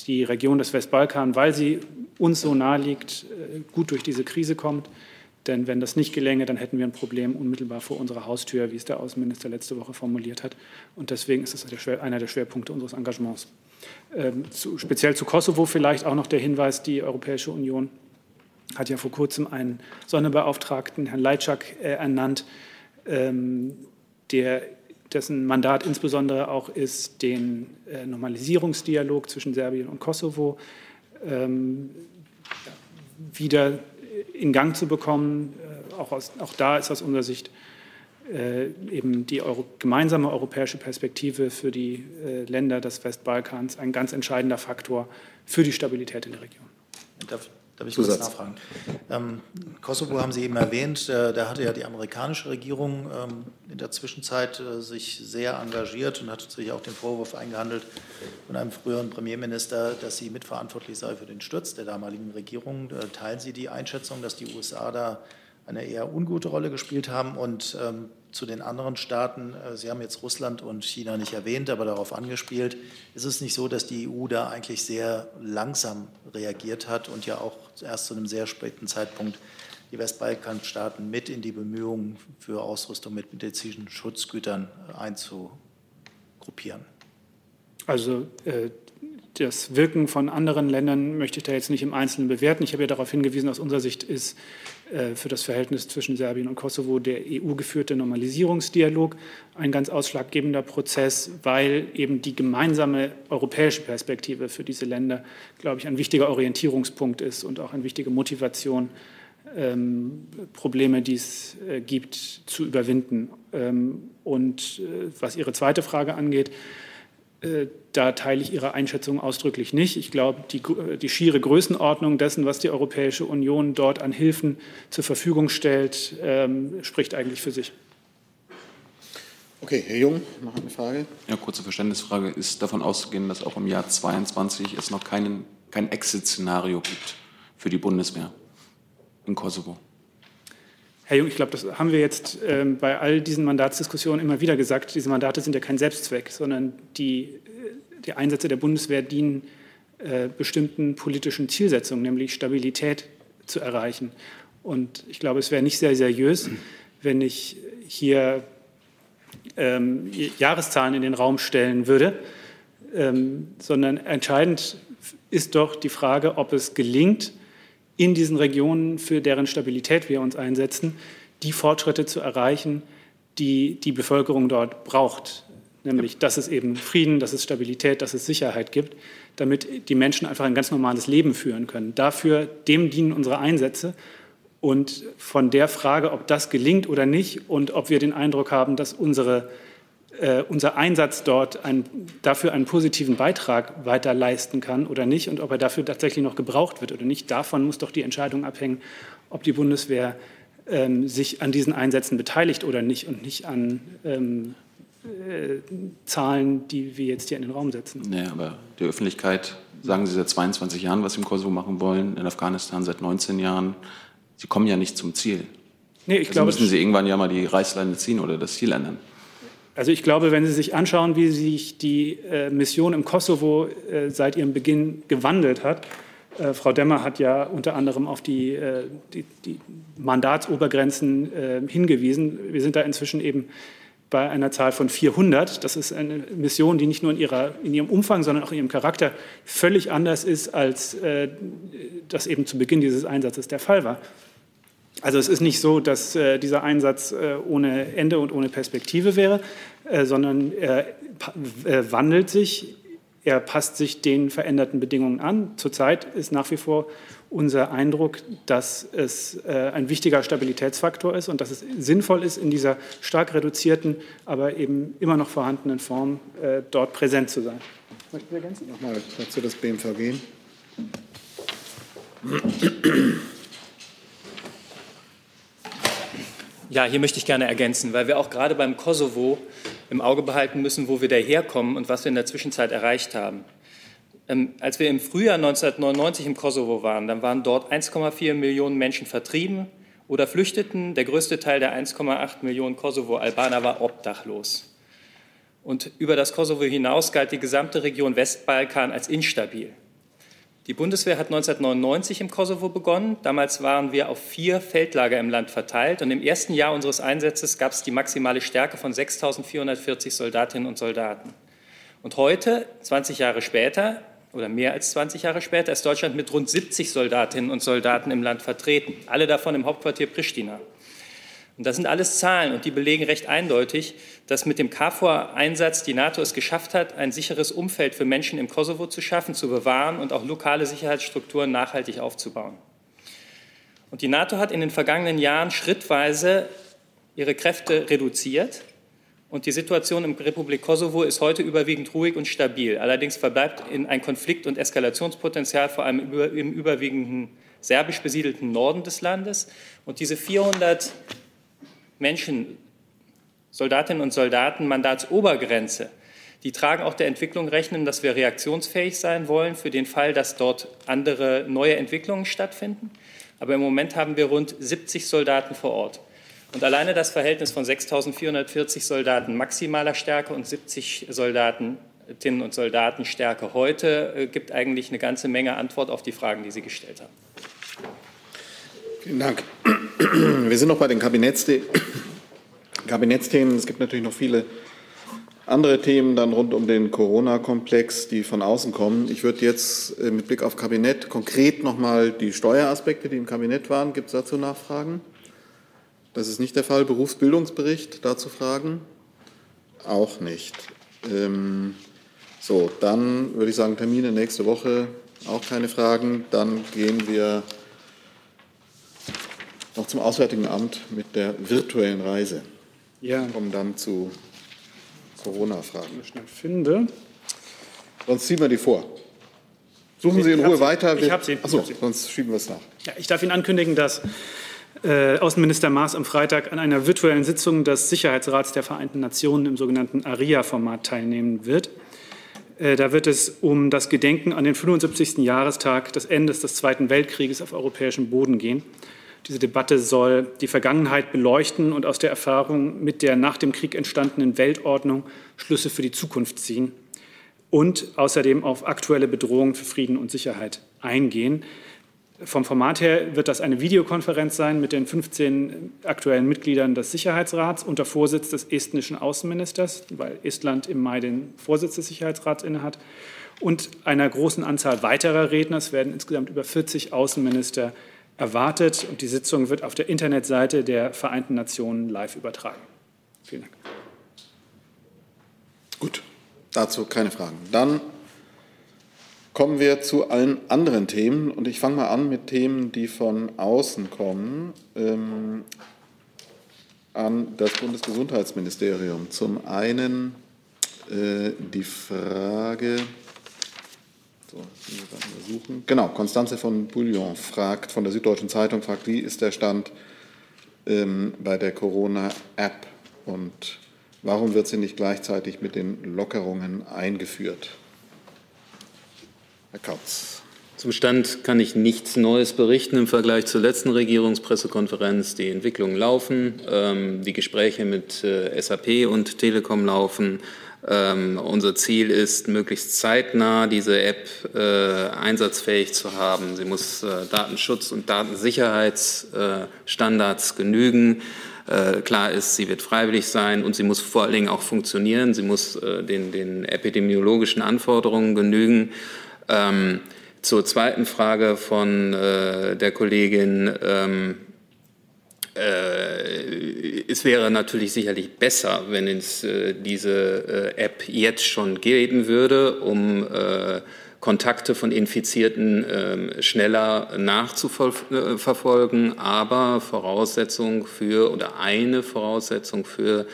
die Region des Westbalkan, weil sie uns so nahe liegt, gut durch diese Krise kommt. Denn wenn das nicht gelänge, dann hätten wir ein Problem unmittelbar vor unserer Haustür, wie es der Außenminister letzte Woche formuliert hat. Und deswegen ist das einer der Schwerpunkte unseres Engagements. Ähm, zu, speziell zu Kosovo vielleicht auch noch der Hinweis, die Europäische Union hat ja vor kurzem einen Sonderbeauftragten, Herrn Leitschak, äh, ernannt, ähm, der, dessen Mandat insbesondere auch ist, den äh, Normalisierungsdialog zwischen Serbien und Kosovo ähm, wieder in Gang zu bekommen. Äh, auch, aus, auch da ist aus unserer Sicht äh, eben die Euro, gemeinsame europäische Perspektive für die äh, Länder des Westbalkans ein ganz entscheidender Faktor für die Stabilität in der Region. Darf, Darf ich kurz nachfragen? Ähm, Kosovo haben Sie eben erwähnt, äh, da hatte ja die amerikanische Regierung ähm, in der Zwischenzeit äh, sich sehr engagiert und hat sich auch den Vorwurf eingehandelt von einem früheren Premierminister, dass sie mitverantwortlich sei für den Sturz der damaligen Regierung. Äh, teilen Sie die Einschätzung, dass die USA da eine eher ungute Rolle gespielt haben und ähm, zu den anderen Staaten, äh, Sie haben jetzt Russland und China nicht erwähnt, aber darauf angespielt, ist es nicht so, dass die EU da eigentlich sehr langsam reagiert hat und ja auch erst zu einem sehr späten Zeitpunkt die Westbalkanstaaten mit in die Bemühungen für Ausrüstung mit medizinischen Schutzgütern einzugruppieren? Also äh, das Wirken von anderen Ländern möchte ich da jetzt nicht im Einzelnen bewerten. Ich habe ja darauf hingewiesen, aus unserer Sicht ist für das Verhältnis zwischen Serbien und Kosovo der EU geführte Normalisierungsdialog ein ganz ausschlaggebender Prozess, weil eben die gemeinsame europäische Perspektive für diese Länder, glaube ich, ein wichtiger Orientierungspunkt ist und auch eine wichtige Motivation, ähm, Probleme, die es äh, gibt, zu überwinden. Ähm, und äh, was Ihre zweite Frage angeht, äh, da teile ich Ihre Einschätzung ausdrücklich nicht. Ich glaube, die, äh, die, schiere Größenordnung dessen, was die Europäische Union dort an Hilfen zur Verfügung stellt, ähm, spricht eigentlich für sich. Okay, Herr Jung, noch eine Frage. Ja, kurze Verständnisfrage. Ist davon auszugehen, dass auch im Jahr 2022 es noch keinen, kein Exit-Szenario gibt für die Bundeswehr in Kosovo? Herr Jung, ich glaube, das haben wir jetzt ähm, bei all diesen Mandatsdiskussionen immer wieder gesagt. Diese Mandate sind ja kein Selbstzweck, sondern die, äh, die Einsätze der Bundeswehr dienen äh, bestimmten politischen Zielsetzungen, nämlich Stabilität zu erreichen. Und ich glaube, es wäre nicht sehr seriös, wenn ich hier ähm, Jahreszahlen in den Raum stellen würde, ähm, sondern entscheidend ist doch die Frage, ob es gelingt, in diesen Regionen, für deren Stabilität wir uns einsetzen, die Fortschritte zu erreichen, die die Bevölkerung dort braucht. Nämlich, dass es eben Frieden, dass es Stabilität, dass es Sicherheit gibt, damit die Menschen einfach ein ganz normales Leben führen können. Dafür, dem dienen unsere Einsätze. Und von der Frage, ob das gelingt oder nicht und ob wir den Eindruck haben, dass unsere, äh, unser Einsatz dort ein, dafür einen positiven Beitrag weiter leisten kann oder nicht und ob er dafür tatsächlich noch gebraucht wird oder nicht, davon muss doch die Entscheidung abhängen, ob die Bundeswehr ähm, sich an diesen Einsätzen beteiligt oder nicht und nicht an ähm, äh, Zahlen, die wir jetzt hier in den Raum setzen. Nee, aber die Öffentlichkeit, sagen Sie seit 22 Jahren, was Sie im Kosovo machen wollen, in Afghanistan seit 19 Jahren. Sie kommen ja nicht zum Ziel. Nee, ich also glaube, müssen Sie irgendwann ja mal die Reißleine ziehen oder das Ziel ändern. Also ich glaube, wenn Sie sich anschauen, wie sich die äh, Mission im Kosovo äh, seit ihrem Beginn gewandelt hat, äh, Frau Demmer hat ja unter anderem auf die, äh, die, die Mandatsobergrenzen äh, hingewiesen. Wir sind da inzwischen eben bei einer Zahl von 400. Das ist eine Mission, die nicht nur in, ihrer, in ihrem Umfang, sondern auch in ihrem Charakter völlig anders ist, als äh, das eben zu Beginn dieses Einsatzes der Fall war. Also es ist nicht so, dass äh, dieser Einsatz äh, ohne Ende und ohne Perspektive wäre, äh, sondern er äh, wandelt sich, er passt sich den veränderten Bedingungen an. Zurzeit ist nach wie vor unser Eindruck, dass es äh, ein wichtiger Stabilitätsfaktor ist und dass es sinnvoll ist, in dieser stark reduzierten, aber eben immer noch vorhandenen Form äh, dort präsent zu sein. Möchten Sie ergänzen? Nochmal dazu das BMVG. Ja, hier möchte ich gerne ergänzen, weil wir auch gerade beim Kosovo im Auge behalten müssen, wo wir daherkommen und was wir in der Zwischenzeit erreicht haben. Ähm, als wir im Frühjahr 1999 im Kosovo waren, dann waren dort 1,4 Millionen Menschen vertrieben oder flüchteten. Der größte Teil der 1,8 Millionen Kosovo-Albaner war obdachlos. Und über das Kosovo hinaus galt die gesamte Region Westbalkan als instabil. Die Bundeswehr hat 1999 im Kosovo begonnen. Damals waren wir auf vier Feldlager im Land verteilt. Und im ersten Jahr unseres Einsatzes gab es die maximale Stärke von 6.440 Soldatinnen und Soldaten. Und heute, 20 Jahre später, oder mehr als 20 Jahre später, ist Deutschland mit rund 70 Soldatinnen und Soldaten im Land vertreten, alle davon im Hauptquartier Pristina. Und das sind alles Zahlen und die belegen recht eindeutig, dass mit dem KFOR-Einsatz die NATO es geschafft hat, ein sicheres Umfeld für Menschen im Kosovo zu schaffen, zu bewahren und auch lokale Sicherheitsstrukturen nachhaltig aufzubauen. Und die NATO hat in den vergangenen Jahren schrittweise ihre Kräfte reduziert und die Situation im Republik Kosovo ist heute überwiegend ruhig und stabil. Allerdings verbleibt ein Konflikt- und Eskalationspotenzial vor allem im überwiegenden serbisch besiedelten Norden des Landes. Und diese 400 Menschen, Soldatinnen und Soldaten, Mandatsobergrenze, die tragen auch der Entwicklung Rechnung, dass wir reaktionsfähig sein wollen für den Fall, dass dort andere neue Entwicklungen stattfinden. Aber im Moment haben wir rund 70 Soldaten vor Ort. Und alleine das Verhältnis von 6.440 Soldaten maximaler Stärke und 70 Soldatinnen und Soldaten Stärke heute äh, gibt eigentlich eine ganze Menge Antwort auf die Fragen, die Sie gestellt haben. Vielen Dank. Wir sind noch bei den Kabinettsthemen. Es gibt natürlich noch viele andere Themen dann rund um den Corona-Komplex, die von außen kommen. Ich würde jetzt äh, mit Blick auf Kabinett konkret noch mal die Steueraspekte, die im Kabinett waren, gibt es dazu Nachfragen? Das ist nicht der Fall. Berufsbildungsbericht dazu Fragen? Auch nicht. Ähm, so, dann würde ich sagen, Termine nächste Woche, auch keine Fragen. Dann gehen wir noch zum Auswärtigen Amt mit der virtuellen Reise. Ja. Wir kommen dann zu Corona-Fragen. Schnell finde. Sonst ziehen wir die vor. Suchen Sie in Ruhe weiter. Ich habe sie. Achso, sonst schieben wir es nach. Ja, ich darf Ihnen ankündigen, dass äh, Außenminister Maas am Freitag an einer virtuellen Sitzung des Sicherheitsrats der Vereinten Nationen im sogenannten ARIA-Format teilnehmen wird. Äh, da wird es um das Gedenken an den 75. Jahrestag des Endes des Zweiten Weltkrieges auf europäischem Boden gehen. Diese Debatte soll die Vergangenheit beleuchten und aus der Erfahrung mit der nach dem Krieg entstandenen Weltordnung Schlüsse für die Zukunft ziehen und außerdem auf aktuelle Bedrohungen für Frieden und Sicherheit eingehen. vom Format her wird das eine Videokonferenz sein mit den 15 aktuellen Mitgliedern des Sicherheitsrats unter Vorsitz des estnischen Außenministers, weil Estland im Mai den Vorsitz des Sicherheitsrats innehat, und einer großen Anzahl weiterer Redner. Es werden insgesamt über 40 Außenminister erwartet und die Sitzung wird auf der Internetseite der Vereinten Nationen live übertragen. Vielen Dank. Gut, dazu keine Fragen. Dann kommen wir zu allen anderen Themen und ich fange mal an mit Themen, die von außen kommen, ähm, an das Bundesgesundheitsministerium. Zum einen äh, die Frage, so, suchen. Genau, Konstanze von Bouillon fragt, von der Süddeutschen Zeitung fragt, wie ist der Stand ähm, bei der Corona-App und warum wird sie nicht gleichzeitig mit den Lockerungen eingeführt? Herr Kautz. Zum Stand kann ich nichts Neues berichten im Vergleich zur letzten Regierungspressekonferenz. Die Entwicklungen laufen, ähm, die Gespräche mit äh, SAP und Telekom laufen. Ähm, unser Ziel ist, möglichst zeitnah diese App äh, einsatzfähig zu haben. Sie muss äh, Datenschutz- und Datensicherheitsstandards genügen. Äh, klar ist, sie wird freiwillig sein und sie muss vor allen Dingen auch funktionieren. Sie muss äh, den, den epidemiologischen Anforderungen genügen. Ähm, zur zweiten Frage von äh, der Kollegin. Ähm, äh, es wäre natürlich sicherlich besser, wenn es äh, diese äh, App jetzt schon geben würde, um äh, Kontakte von Infizierten ähm, schneller nachzuverfolgen. Aber Voraussetzung für oder eine Voraussetzung für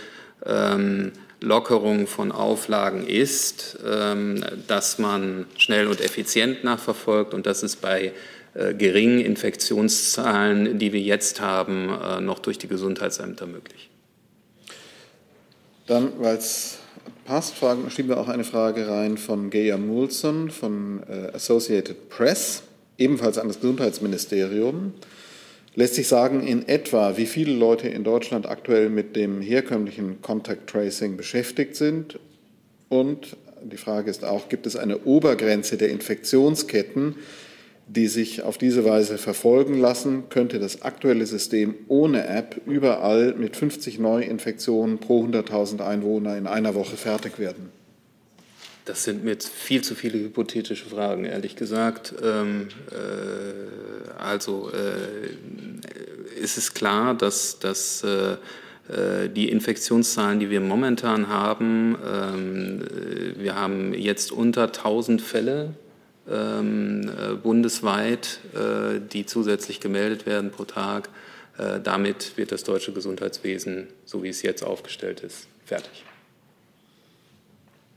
ähm, Lockerung von Auflagen ist, ähm, dass man schnell und effizient nachverfolgt und das ist bei geringen Infektionszahlen, die wir jetzt haben, äh, noch durch die Gesundheitsämter möglich. Dann, weil es passt, fragen, schieben wir auch eine Frage rein von Geir Moulson von äh, Associated Press, ebenfalls an das Gesundheitsministerium. Lässt sich sagen, in etwa, wie viele Leute in Deutschland aktuell mit dem herkömmlichen Contact Tracing beschäftigt sind? Und die Frage ist auch, gibt es eine Obergrenze der Infektionsketten, die sich auf diese Weise verfolgen lassen? Könnte das aktuelle System ohne App überall mit 50 Neuinfektionen pro 100.000 Einwohner in einer Woche fertig werden? Das sind mir viel zu viele hypothetische Fragen, ehrlich gesagt. Ähm, äh, also äh, ist es klar, dass, dass äh, äh die Infektionszahlen, die wir momentan haben, ähm, äh, wir haben jetzt unter 1000 Fälle bundesweit, die zusätzlich gemeldet werden pro Tag. damit wird das deutsche Gesundheitswesen, so wie es jetzt aufgestellt ist, fertig.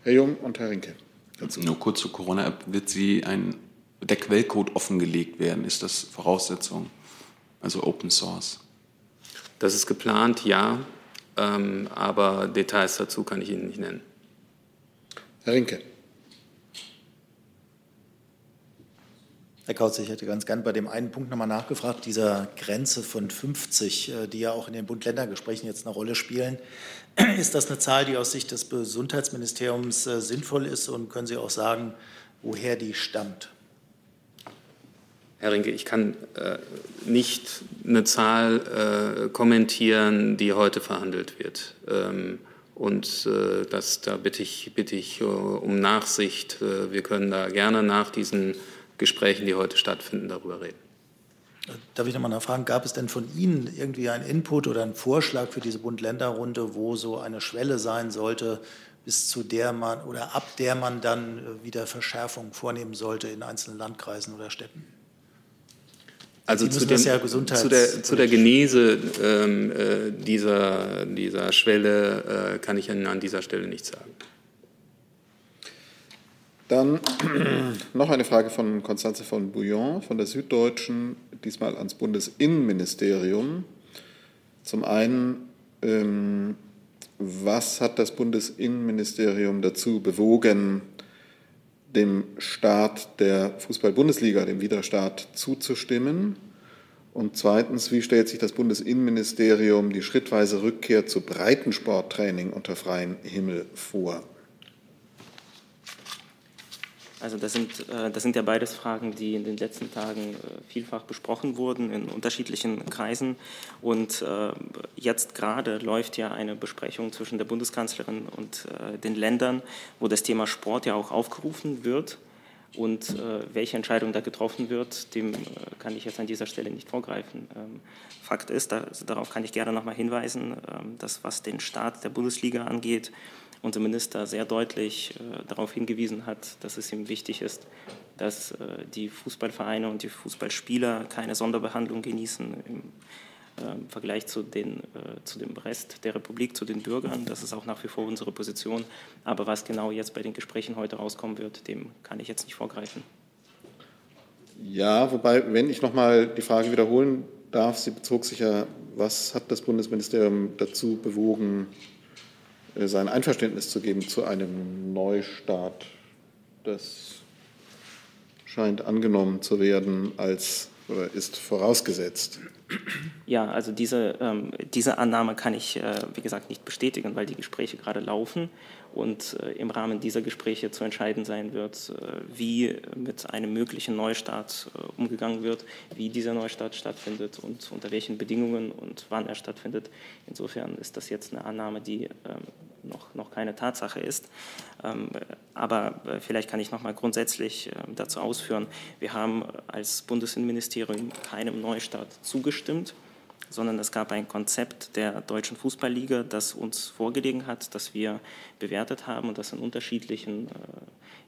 Herr Jung und Herr Rinke. Dazu. Nur kurz zur Corona-App. Wird sie ein, der Quellcode offengelegt werden? Ist das Voraussetzung? Also Open Source? Das ist geplant, ja. Ähm, aber Details dazu kann ich Ihnen nicht nennen. Herr Rinke. Herr Kautz, ich hätte ganz gern bei dem einen Punkt nochmal nachgefragt, dieser Grenze von 50, äh, die ja auch in den Bund-Länder-Gesprächen jetzt eine Rolle spielen. Ist das eine Zahl, die aus Sicht des Gesundheitsministeriums äh, sinnvoll ist und können Sie auch sagen, woher die stammt? Herr Rinke, ich kann äh, nicht eine Zahl äh, kommentieren, die heute verhandelt wird. Ähm, und äh, das, da bitte ich, bitte ich äh, um Nachsicht. wir können da gerne nach diesen Gesprächen, die heute stattfinden, darüber reden. Darf ich nochmal nachfragen, gab es denn von Ihnen irgendwie einen Input oder einen Vorschlag für diese Bund-Länder-Runde, wo so eine Schwelle sein sollte, bis zu der man oder ab der man dann äh, wieder Verschärfungen vornehmen sollte in einzelnen Landkreisen oder Städten? Also zu, dem, ja zu, der, zu, der, Genese ähm, äh, dieser, dieser Schwelle äh, kann ich Ihnen an dieser Stelle nichts sagen. Dann noch eine Frage von Konstanze von Bouillon von der Süddeutschen, diesmal ans Bundesinnenministerium. Zum einen, ähm, was hat das Bundesinnenministerium dazu bewogen, dem Start der Fußball-Bundesliga, dem Widerstart zuzustimmen? Und zweitens, wie stellt sich das Bundesinnenministerium die schrittweise Rückkehr zu Breitensporttraining unter freiem Himmel vor? Also das sind, äh, das sind ja beides Fragen, die in den letzten Tagen äh, vielfach besprochen wurden in unterschiedlichen Kreisen. Und äh, jetzt gerade läuft ja eine Besprechung zwischen der Bundeskanzlerin und den Ländern, wo das Thema Sport ja auch aufgerufen wird. Und welche Entscheidung da getroffen wird, dem kann ich jetzt an dieser Stelle nicht vorgreifen. Ähm, Fakt ist, darauf kann ich gerne nochmal hinweisen, ähm, dass was den Start der Bundesliga angeht, unser Minister sehr deutlich äh, darauf hingewiesen hat, dass es ihm wichtig ist, dass äh, die Fußballvereine und die Fußballspieler keine Sonderbehandlung genießen im äh, Vergleich zu, den, äh, zu dem Rest der Republik, zu den Bürgern. Das ist auch nach wie vor unsere Position. Aber was genau jetzt bei den Gesprächen heute rauskommen wird, dem kann ich jetzt nicht vorgreifen. Ja, wobei, wenn ich noch mal die Frage wiederholen darf, sie bezog sich ja, was hat das Bundesministerium dazu bewogen, sein Einverständnis zu geben zu einem Neustart. Das scheint angenommen zu werden als oder ist vorausgesetzt. Ja, also diese, ähm, diese Annahme kann ich, äh, wie gesagt, nicht bestätigen, weil die Gespräche gerade laufen und äh, im Rahmen dieser Gespräche zu entscheiden sein wird, äh, wie mit einem möglichen Neustart äh, umgegangen wird, wie dieser Neustart stattfindet und unter welchen Bedingungen und wann er stattfindet. Insofern ist das jetzt eine Annahme, die ähm, noch, noch keine Tatsache ist. Ähm, aber vielleicht kann ich noch mal grundsätzlich dazu ausführen, wir haben als Bundesinnenministerium keinem Neustart zugestimmt sondern es gab ein Konzept der Deutschen Fußballliga, das uns vorgelegen hat, das wir bewertet haben und das in unterschiedlichen, äh,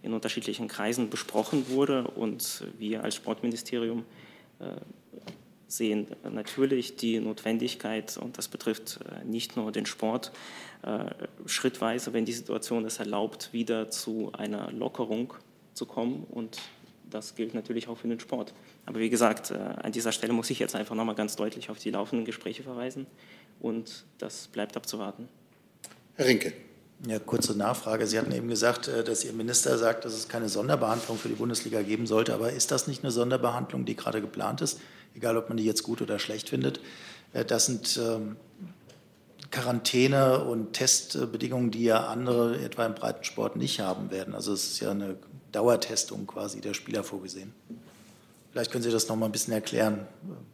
in unterschiedlichen Kreisen besprochen wurde. Und wir als Sportministerium äh, sehen natürlich die Notwendigkeit, und das betrifft äh, nicht nur den Sport, schrittweise, wenn die Situation es erlaubt, wieder zu einer Lockerung zu kommen. Und das gilt natürlich auch für den Sport. Aber wie gesagt, äh, an dieser Stelle muss ich jetzt einfach nochmal ganz deutlich auf die laufenden Gespräche verweisen und das bleibt abzuwarten. Herr Rinke. Ja, kurze Nachfrage. Sie hatten eben gesagt, äh, dass Ihr Minister sagt, dass es keine Sonderbehandlung für die Bundesliga geben sollte. Aber ist das nicht eine Sonderbehandlung, die gerade geplant ist? Egal, ob man die jetzt gut oder schlecht findet. Äh, das sind ähm, Quarantäne- und Testbedingungen, die ja andere etwa im Breitensport nicht haben werden. Also es ist ja eine Dauertestung quasi der Spieler vorgesehen. Vielleicht können Sie das noch mal ein bisschen erklären,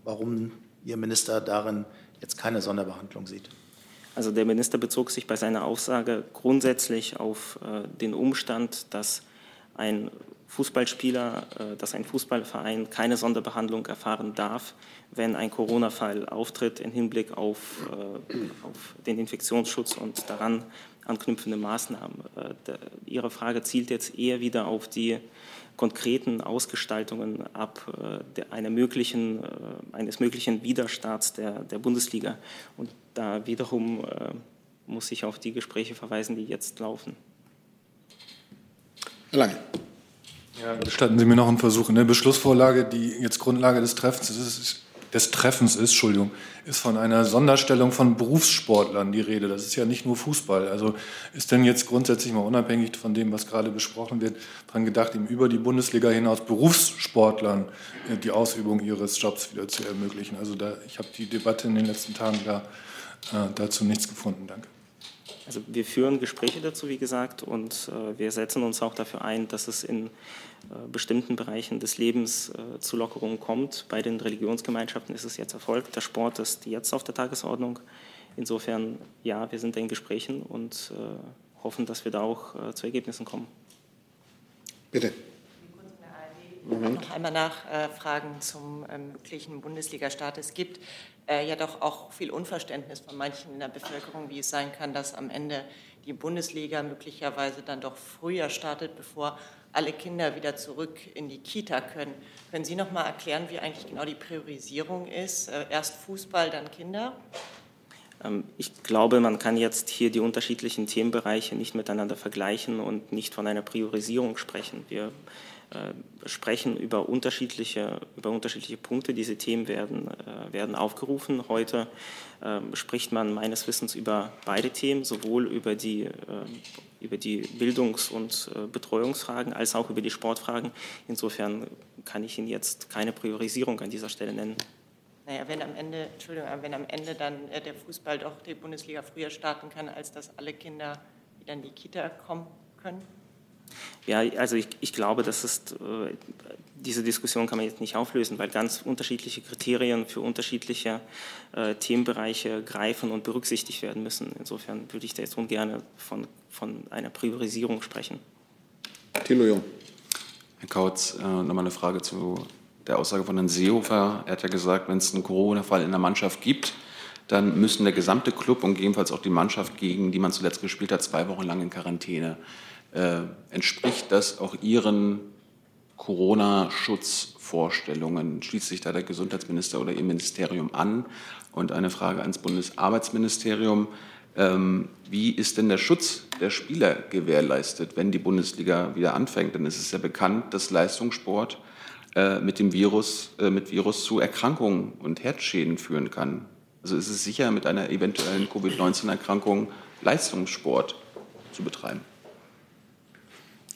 warum Ihr Minister darin jetzt keine Sonderbehandlung sieht. Also der Minister bezog sich bei seiner Aussage grundsätzlich auf äh, den Umstand, dass ein Fußballspieler, äh, dass ein Fußballverein keine Sonderbehandlung erfahren darf, wenn ein Corona-Fall auftritt im Hinblick auf, äh, auf, den Infektionsschutz und daran anknüpfende Maßnahmen. Äh, Ihre Frage zielt jetzt eher wieder auf die konkreten Ausgestaltungen ab einer möglichen, eines möglichen Widerstarts der, der Bundesliga. Und da wiederum muss ich auf die Gespräche verweisen, die jetzt laufen. Herr Lange. Ja, gestatten Sie mir noch einen Versuch. In der Beschlussvorlage, die jetzt Grundlage des Treffens ist, des Treffens ist, Entschuldigung, ist von einer Sonderstellung von Berufssportlern die Rede. Das ist ja nicht nur Fußball. Also ist denn jetzt grundsätzlich mal unabhängig von dem, was gerade besprochen wird, daran gedacht, eben über die Bundesliga hinaus Berufssportlern äh, die Ausübung ihres Jobs wieder zu ermöglichen? Also da, ich habe die Debatte in den letzten Tagen da, äh, dazu nichts gefunden. Danke. Also wir führen Gespräche dazu, wie gesagt, und äh, wir setzen uns auch dafür ein, dass es in äh, bestimmten Bereichen des Lebens äh, zu Lockerungen kommt. Bei den Religionsgemeinschaften ist es jetzt erfolgt. Der Sport ist jetzt auf der Tagesordnung. Insofern, ja, wir sind in Gesprächen und äh, hoffen, dass wir da auch äh, zu Ergebnissen kommen. Bitte. Moment. noch einmal nachfragen zum ähm, möglichen Bundesliga-Start. Es gibt äh, ja doch auch viel Unverständnis von manchen in der Bevölkerung, wie es sein kann, dass am Ende die Bundesliga möglicherweise dann doch früher startet, bevor alle Kinder wieder zurück in die Kita können. Können Sie noch mal erklären, wie eigentlich genau die Priorisierung ist? Äh, erst Fußball, dann Kinder? Ähm, ich glaube, man kann jetzt hier die unterschiedlichen Themenbereiche nicht miteinander vergleichen und nicht von einer Priorisierung sprechen. Wir sprechen über unterschiedliche, über unterschiedliche Punkte. Diese Themen werden, äh, werden aufgerufen. Heute äh, spricht man meines Wissens über beide Themen, sowohl über die, äh, über die Bildungs- und äh, Betreuungsfragen als auch über die Sportfragen. Insofern kann ich Ihnen jetzt keine Priorisierung an dieser Stelle nennen. Naja, wenn am Ende, Entschuldigung, wenn am Ende dann äh, der Fußball doch die Bundesliga früher starten kann, als dass alle Kinder wieder in die Kita kommen können? Ja, also ich, ich glaube, das ist, äh, diese Diskussion kann man jetzt nicht auflösen, weil ganz unterschiedliche Kriterien für unterschiedliche äh, Themenbereiche greifen und berücksichtigt werden müssen. Insofern würde ich da jetzt ungern von, von einer Priorisierung sprechen. Thilo Jung. Herr Kautz, äh, nochmal eine Frage zu der Aussage von Herrn Seehofer. Er hat ja gesagt, wenn es einen Corona-Fall in der Mannschaft gibt, dann müssen der gesamte Club und gegebenenfalls auch die Mannschaft, gegen die man zuletzt gespielt hat, zwei Wochen lang in Quarantäne. Äh, entspricht das auch Ihren Corona-Schutzvorstellungen? Schließt sich da der Gesundheitsminister oder Ihr Ministerium an? Und eine Frage ans Bundesarbeitsministerium. Ähm, wie ist denn der Schutz der Spieler gewährleistet, wenn die Bundesliga wieder anfängt? Denn es ist ja bekannt, dass Leistungssport äh, mit dem Virus, äh, mit Virus zu Erkrankungen und Herzschäden führen kann. Also ist es sicher, mit einer eventuellen Covid-19-Erkrankung Leistungssport zu betreiben?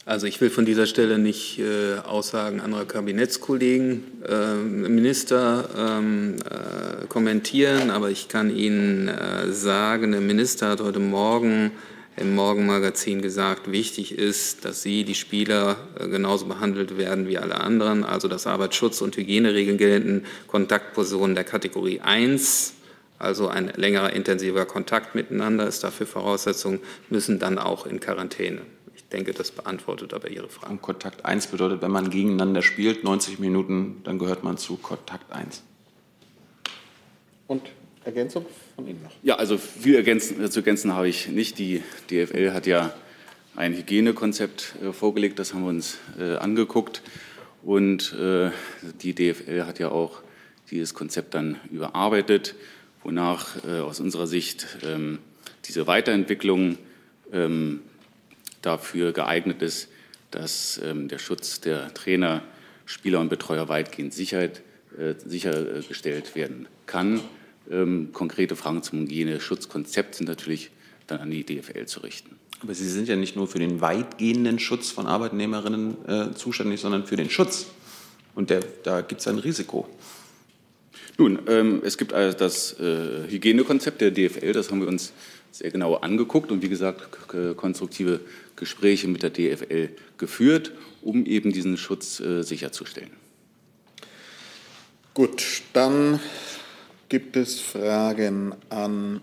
Also ich will von dieser Stelle nicht äh, Aussagen anderer Kabinettskollegen, äh, Minister ähm, äh, kommentieren, aber ich kann Ihnen äh, sagen, der Minister hat heute Morgen im Morgenmagazin gesagt, wichtig ist, dass Sie, die Spieler, äh, genauso behandelt werden wie alle anderen, also dass Arbeitsschutz- und Hygieneregeln gelten, Kontaktpersonen der Kategorie 1 also ein längerer intensiver Kontakt miteinander ist dafür Voraussetzung, müssen dann auch in Quarantäne denke, das beantwortet aber Ihre Frage. Und Kontakt 1 bedeutet, wenn man gegeneinander spielt, 90 Minuten, dann gehört man zu Kontakt 1. Und Ergänzung von Ihnen noch? Ja, also viel ergänzen, äh, zu ergänzen habe ich nicht. Die DFL hat ja ein Hygienekonzept äh, vorgelegt, das haben wir uns äh, angeguckt. Und äh, die DFL hat ja auch dieses Konzept dann überarbeitet, wonach äh, aus unserer Sicht ähm, diese Weiterentwicklung ähm, dafür geeignet ist, dass ähm, der Schutz der Trainer, Spieler und Betreuer weitgehend Sicherheit, äh, sichergestellt werden kann. Ähm, konkrete Fragen zum Hygieneschutzkonzept sind natürlich dann an die DFL zu richten. Aber Sie sind ja nicht nur für den weitgehenden Schutz von Arbeitnehmerinnen äh, zuständig, sondern für den Schutz. Und der, da gibt es ein Risiko. Nun, ähm, es gibt also das äh, Hygienekonzept der DFL, das haben wir uns sehr genau angeguckt und wie gesagt konstruktive Gespräche mit der DFL geführt, um eben diesen Schutz äh, sicherzustellen. Gut, dann gibt es Fragen an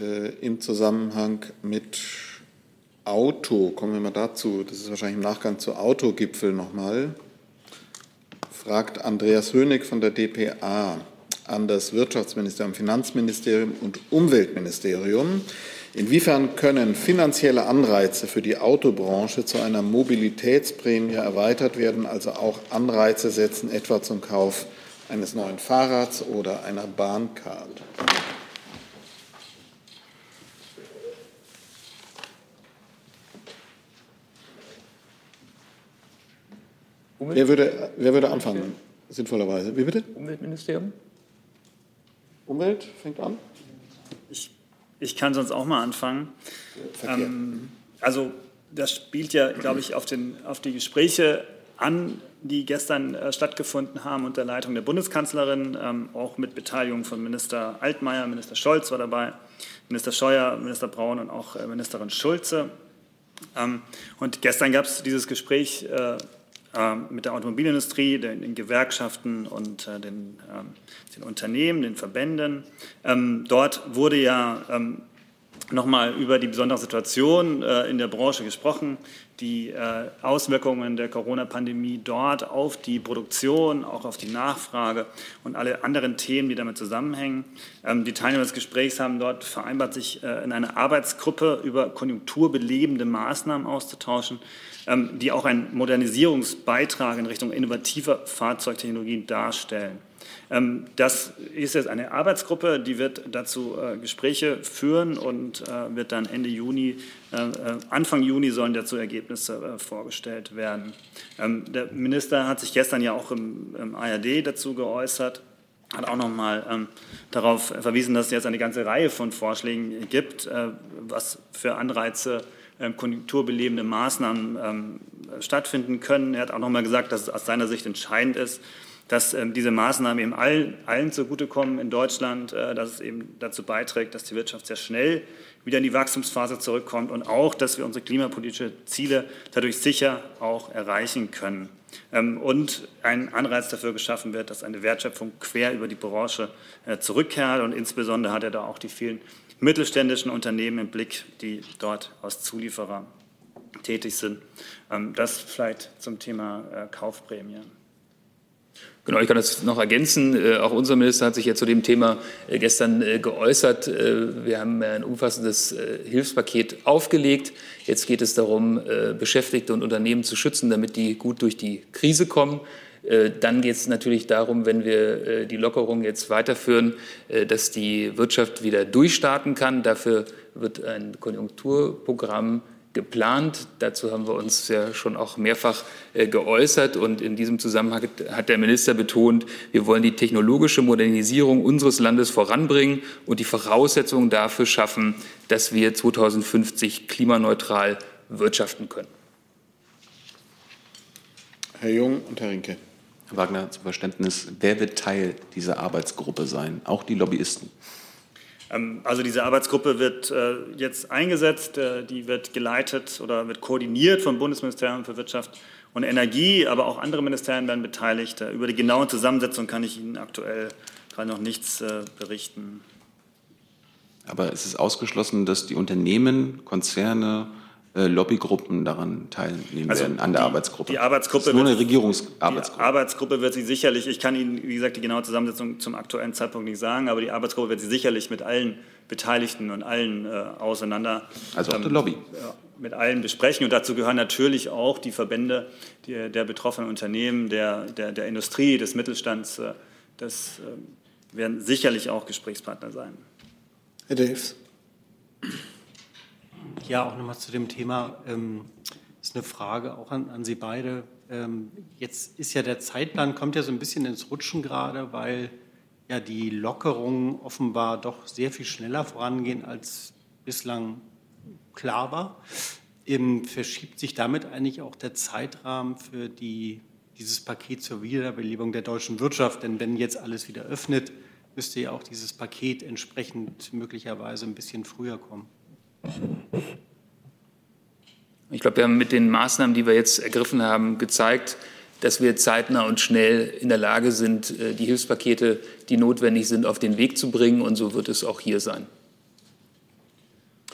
äh, im Zusammenhang mit Auto. Kommen wir mal dazu. Das ist wahrscheinlich im Nachgang zu Autogipfel nochmal. Fragt Andreas Hönig von der DPA an das Wirtschaftsministerium, Finanzministerium und Umweltministerium. Inwiefern können finanzielle Anreize für die Autobranche zu einer Mobilitätsprämie erweitert werden, also auch Anreize setzen, etwa zum Kauf eines neuen Fahrrads oder einer Bahncard? Wer würde, wer würde anfangen, sinnvollerweise? Wie bitte? Umweltministerium. Umwelt fängt an. Ich, ich kann sonst auch mal anfangen. Ähm, also das spielt ja, glaube ich, auf, den, auf die Gespräche an, die gestern äh, stattgefunden haben unter Leitung der Bundeskanzlerin, ähm, auch mit Beteiligung von Minister Altmaier, Minister Scholz war dabei, Minister Scheuer, Minister Braun und auch äh, Ministerin Schulze. Ähm, und gestern gab es dieses Gespräch äh, mit der Automobilindustrie, den, den Gewerkschaften und äh, den, ähm, den, Unternehmen, den Verbänden. Ähm, dort wurde ja nochmal über die besondere Situation äh, in der Branche gesprochen, die äh, Auswirkungen der Corona-Pandemie dort auf die Produktion, auch auf die Nachfrage und alle anderen Themen, die damit zusammenhängen. die Teilnehmer des Gesprächs haben dort vereinbart, sich in einer Arbeitsgruppe über konjunkturbelebende Maßnahmen auszutauschen. Ähm, die auch einen Modernisierungsbeitrag in Richtung innovativer Fahrzeugtechnologien darstellen. Ähm, das ist jetzt eine Arbeitsgruppe, die wird dazu äh, Gespräche führen und äh, wird dann Ende Juni, äh, Anfang Juni sollen dazu Ergebnisse vorgestellt werden. Ähm, der Minister hat sich gestern ja auch im, ARD dazu geäußert hat auch noch mal ähm, darauf verwiesen, dass es jetzt eine ganze Reihe von Vorschlägen gibt, äh, was für Anreize ähm, konjunkturbelebende Maßnahmen ähm, stattfinden können. Er hat auch noch mal gesagt, dass es aus seiner Sicht entscheidend ist, dass ähm, diese Maßnahmen eben allen, allen zugutekommen in Deutschland, äh, dass es eben dazu beiträgt, dass die Wirtschaft sehr schnell wieder in die Wachstumsphase zurückkommt und auch, dass wir unsere klimapolitischen Ziele dadurch sicher auch erreichen können. Ähm, und ein Anreiz dafür geschaffen wird, dass eine Wertschöpfung quer über die Branche äh, zurückkehrt. Und insbesondere hat er da auch die vielen mittelständischen Unternehmen im Blick, die dort als Zulieferer tätig sind. Ähm, das vielleicht zum Thema äh, Kaufprämien. Genau, ich kann das noch ergänzen. Äh, auch unser Minister hat sich ja zu dem Thema äh, gestern äh, geäußert. Wir haben ein umfassendes Hilfspaket aufgelegt. Jetzt geht es darum, Beschäftigte und Unternehmen zu schützen, damit die gut durch die Krise kommen. Dann geht es natürlich darum, wenn wir die Lockerung jetzt weiterführen, dass die Wirtschaft wieder durchstarten kann. Dafür wird ein Konjunkturprogramm geplant. Dazu haben wir uns ja schon auch mehrfach äh, geäußert. Und in diesem Zusammenhang hat der Minister betont, wir wollen die technologische Modernisierung unseres Landes voranbringen und die Voraussetzungen dafür schaffen, dass wir 2050 klimaneutral wirtschaften können. Herr Jung und Herr Rinke. Herr Wagner, zum Verständnis, wer wird Teil dieser Arbeitsgruppe sein? Auch die Lobbyisten? Ähm, also diese Arbeitsgruppe wird äh, jetzt eingesetzt, äh, die wird geleitet oder wird koordiniert vom Bundesministerium für Wirtschaft und Energie, aber auch andere Ministerien werden beteiligt. Äh, über die genaue Zusammensetzung kann ich Ihnen aktuell gerade noch nichts berichten. Aber es ist ausgeschlossen, dass die Unternehmen, Konzerne, Lobbygruppen daran teilnehmen also werden, an der die, Arbeitsgruppe. Die Arbeitsgruppe das ist nur eine Regierungsarbeitsgruppe. Die Arbeitsgruppe wird sie sicherlich, ich kann Ihnen, wie gesagt, die genaue Zusammensetzung zum aktuellen Zeitpunkt nicht sagen, aber die Arbeitsgruppe wird sie sicherlich mit allen Beteiligten und allen äh, auseinander. Also auch ähm, der Lobby. Mit allen besprechen. Und dazu gehören natürlich auch die Verbände die, der betroffenen Unternehmen, der, der, der Industrie, des Mittelstands. Äh, das äh, werden sicherlich auch Gesprächspartner sein. Herr Daves. Ja, auch nochmal zu dem Thema. Ähm, ist eine Frage auch an, an Sie beide. Ähm, jetzt ist ja der Zeitplan, kommt ja so ein bisschen ins Rutschen gerade, weil ja die Lockerungen offenbar doch sehr viel schneller vorangehen, als bislang klar war. Ähm, verschiebt sich damit eigentlich auch der Zeitrahmen für die, dieses Paket zur Wiederbelebung der deutschen Wirtschaft? Denn wenn jetzt alles wieder öffnet, müsste ja auch dieses Paket entsprechend möglicherweise ein bisschen früher kommen. Ich glaube, wir haben mit den Maßnahmen, die wir jetzt ergriffen haben, gezeigt, dass wir zeitnah und schnell in der Lage sind, äh, die Hilfspakete, die notwendig sind, auf den Weg zu bringen. Und so wird es auch hier sein.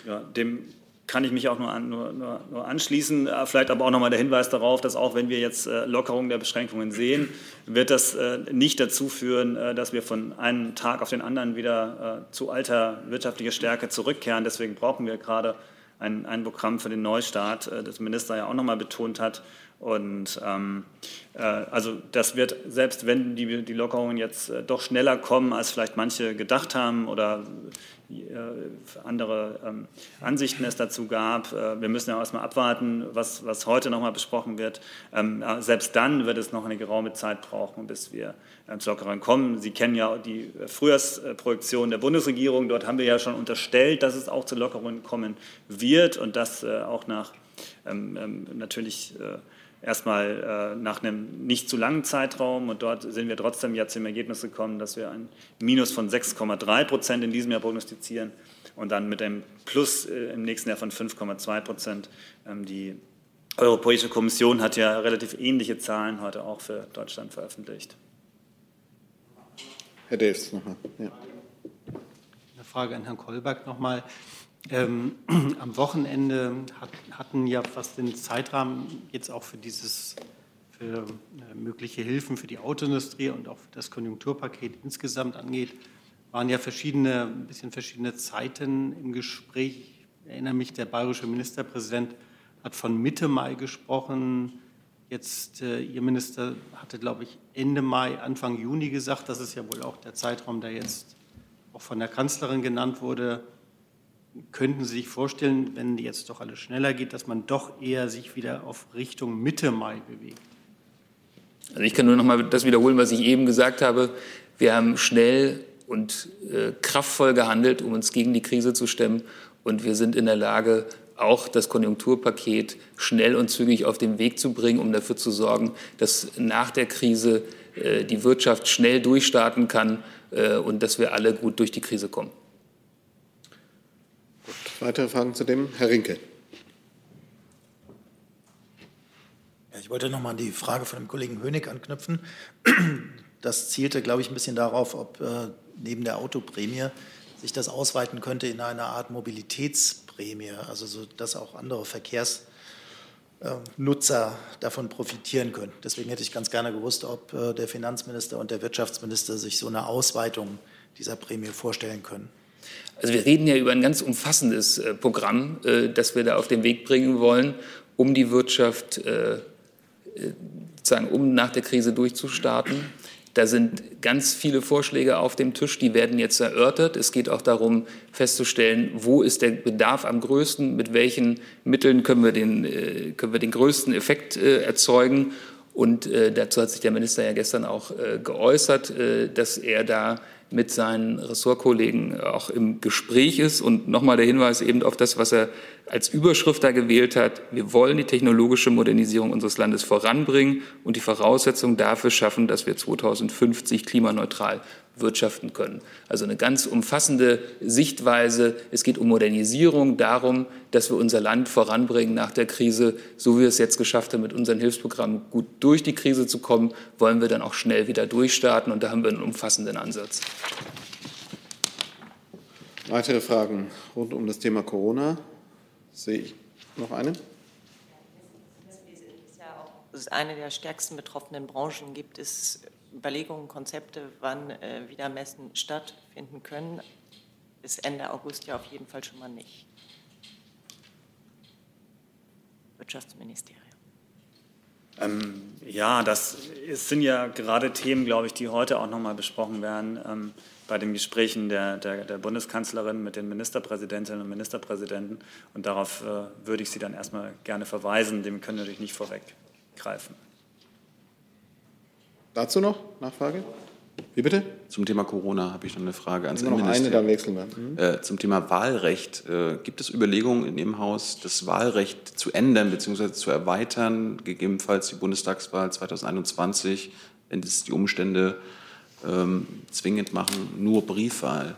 Ja, dem kann ich mich auch nur, an, nur, nur, nur anschließen. Äh, vielleicht aber auch nochmal der Hinweis darauf, dass auch wenn wir jetzt äh, Lockerungen der Beschränkungen sehen, wird das nicht dazu führen, dass wir von einem Tag auf den anderen wieder zu alter wirtschaftlicher Stärke zurückkehren. Deswegen brauchen wir gerade ein, ein Programm für den Neustart, das Minister ja auch nochmal betont hat. Und ähm, äh, also das wird, selbst wenn die, die Lockerungen jetzt äh, doch schneller kommen, als vielleicht manche gedacht haben oder äh, andere ähm, Ansichten es dazu gab. Äh, wir müssen ja erstmal abwarten, was, was heute nochmal besprochen wird. Ähm, selbst dann wird es noch eine geraume Zeit brauchen, bis wir äh, zu Lockerungen kommen. Sie kennen ja die Frühjahrsprojektion der Bundesregierung. Dort haben wir ja schon unterstellt, dass es auch zu Lockerungen kommen wird und das auch nach ähm, ähm natürlich äh, erstmal äh, nach einem nicht zu langen Zeitraum und dort sind wir trotzdem ja zum Ergebnis gekommen, dass wir ein Minus von 6,3 Prozent in diesem Jahr prognostizieren und dann mit einem Plus äh, im nächsten Jahr von 5,2 Prozent. Ähm, die Europäische Kommission hat ja relativ ähnliche Zahlen heute auch für Deutschland veröffentlicht. Herr Davis nochmal. Ja. Eine Frage an Herrn Kolberg nochmal. Ähm, am Wochenende hat, hatten ja fast den Zeitrahmen jetzt auch für dieses für äh, mögliche Hilfen für die Autoindustrie und auch das Konjunkturpaket insgesamt angeht, waren ja verschiedene, ein bisschen verschiedene Zeiten im Gespräch. Ich erinnere mich, der bayerische Ministerpräsident hat von Mitte Mai gesprochen. Jetzt, äh, Ihr Minister hatte, glaube ich, Ende Mai, Anfang Juni gesagt. Das ist ja wohl auch der Zeitraum, der jetzt auch von der Kanzlerin genannt wurde. Könnten Sie sich vorstellen, wenn jetzt doch alles schneller geht, dass man doch eher sich wieder auf Richtung Mitte Mai bewegt? Also ich kann nur noch mal das wiederholen, was ich eben gesagt habe. Wir haben schnell und äh, kraftvoll gehandelt, um uns gegen die Krise zu stemmen. Und wir sind in der Lage, auch das Konjunkturpaket schnell und zügig auf den Weg zu bringen, um dafür zu sorgen, dass nach der Krise äh, die Wirtschaft schnell durchstarten kann äh, und dass wir alle gut durch die Krise kommen. Weitere Fragen zu dem? Herr Rinke. Ich wollte noch mal an die Frage von dem Kollegen Hönig anknüpfen. Das zielte, glaube ich, ein bisschen darauf, ob äh, neben der Autoprämie sich das ausweiten könnte in eine Art Mobilitätsprämie, also so, dass auch andere Verkehrsnutzer davon profitieren können. Deswegen hätte ich ganz gerne gewusst, ob äh, der Finanzminister und der Wirtschaftsminister sich so eine Ausweitung dieser Prämie vorstellen können. Also wir reden ja über ein ganz umfassendes äh, Programm, äh, das wir da auf den Weg bringen wollen, um die Wirtschaft sozusagen, um nach der Krise durchzustarten. Da sind ganz viele Vorschläge auf dem Tisch, die werden jetzt erörtert. Es geht auch darum, festzustellen, wo ist der Bedarf am größten, mit welchen Mitteln können wir den, äh, können wir den größten Effekt äh, erzeugen. Und äh, dazu hat sich der Minister ja gestern auch geäußert, dass er da mit seinen Ressortkollegen auch im Gespräch ist. Und nochmal der Hinweis eben auf das, was er als Überschrift da gewählt hat. Wir wollen die technologische Modernisierung unseres Landes voranbringen und die Voraussetzungen dafür schaffen, dass wir 2050 klimaneutral wirtschaften können. Also eine ganz umfassende Sichtweise. Es geht um Modernisierung, darum, dass wir unser Land voranbringen nach der Krise. So wie wir es jetzt geschafft haben, mit unseren Hilfsprogrammen gut durch die Krise zu kommen, wollen wir dann auch schnell wieder durchstarten. Und da haben wir einen umfassenden Ansatz. Weitere Fragen rund um das Thema Corona? Sehe ich noch eine? Es ist eine der stärksten betroffenen Branchen. Gibt es Überlegungen, Konzepte, wann äh, wieder Messen stattfinden können. Bis Ende August ja auf jeden Fall schon mal nicht. Wirtschaftsministerium. Ähm, ja, das ist, sind ja gerade Themen, glaube ich, die heute auch noch mal besprochen werden ähm, bei den Gesprächen der, der, der, Bundeskanzlerin mit den Ministerpräsidentinnen und Ministerpräsidenten. Und darauf äh, würde ich Sie dann erstmal gerne verweisen. Dem können wir natürlich nicht vorweggreifen. Dazu noch Nachfrage? Wie bitte? Zum Thema Corona habe ich noch eine Frage ans Nur noch eine, dann wechseln wir. Mhm. Äh, zum Thema Wahlrecht. Äh, gibt es Überlegungen in Ihrem Haus, das Wahlrecht zu ändern bzw. zu erweitern, gegebenenfalls die Bundestagswahl 2021, wenn es die Umstände ähm, zwingend machen, nur Briefwahl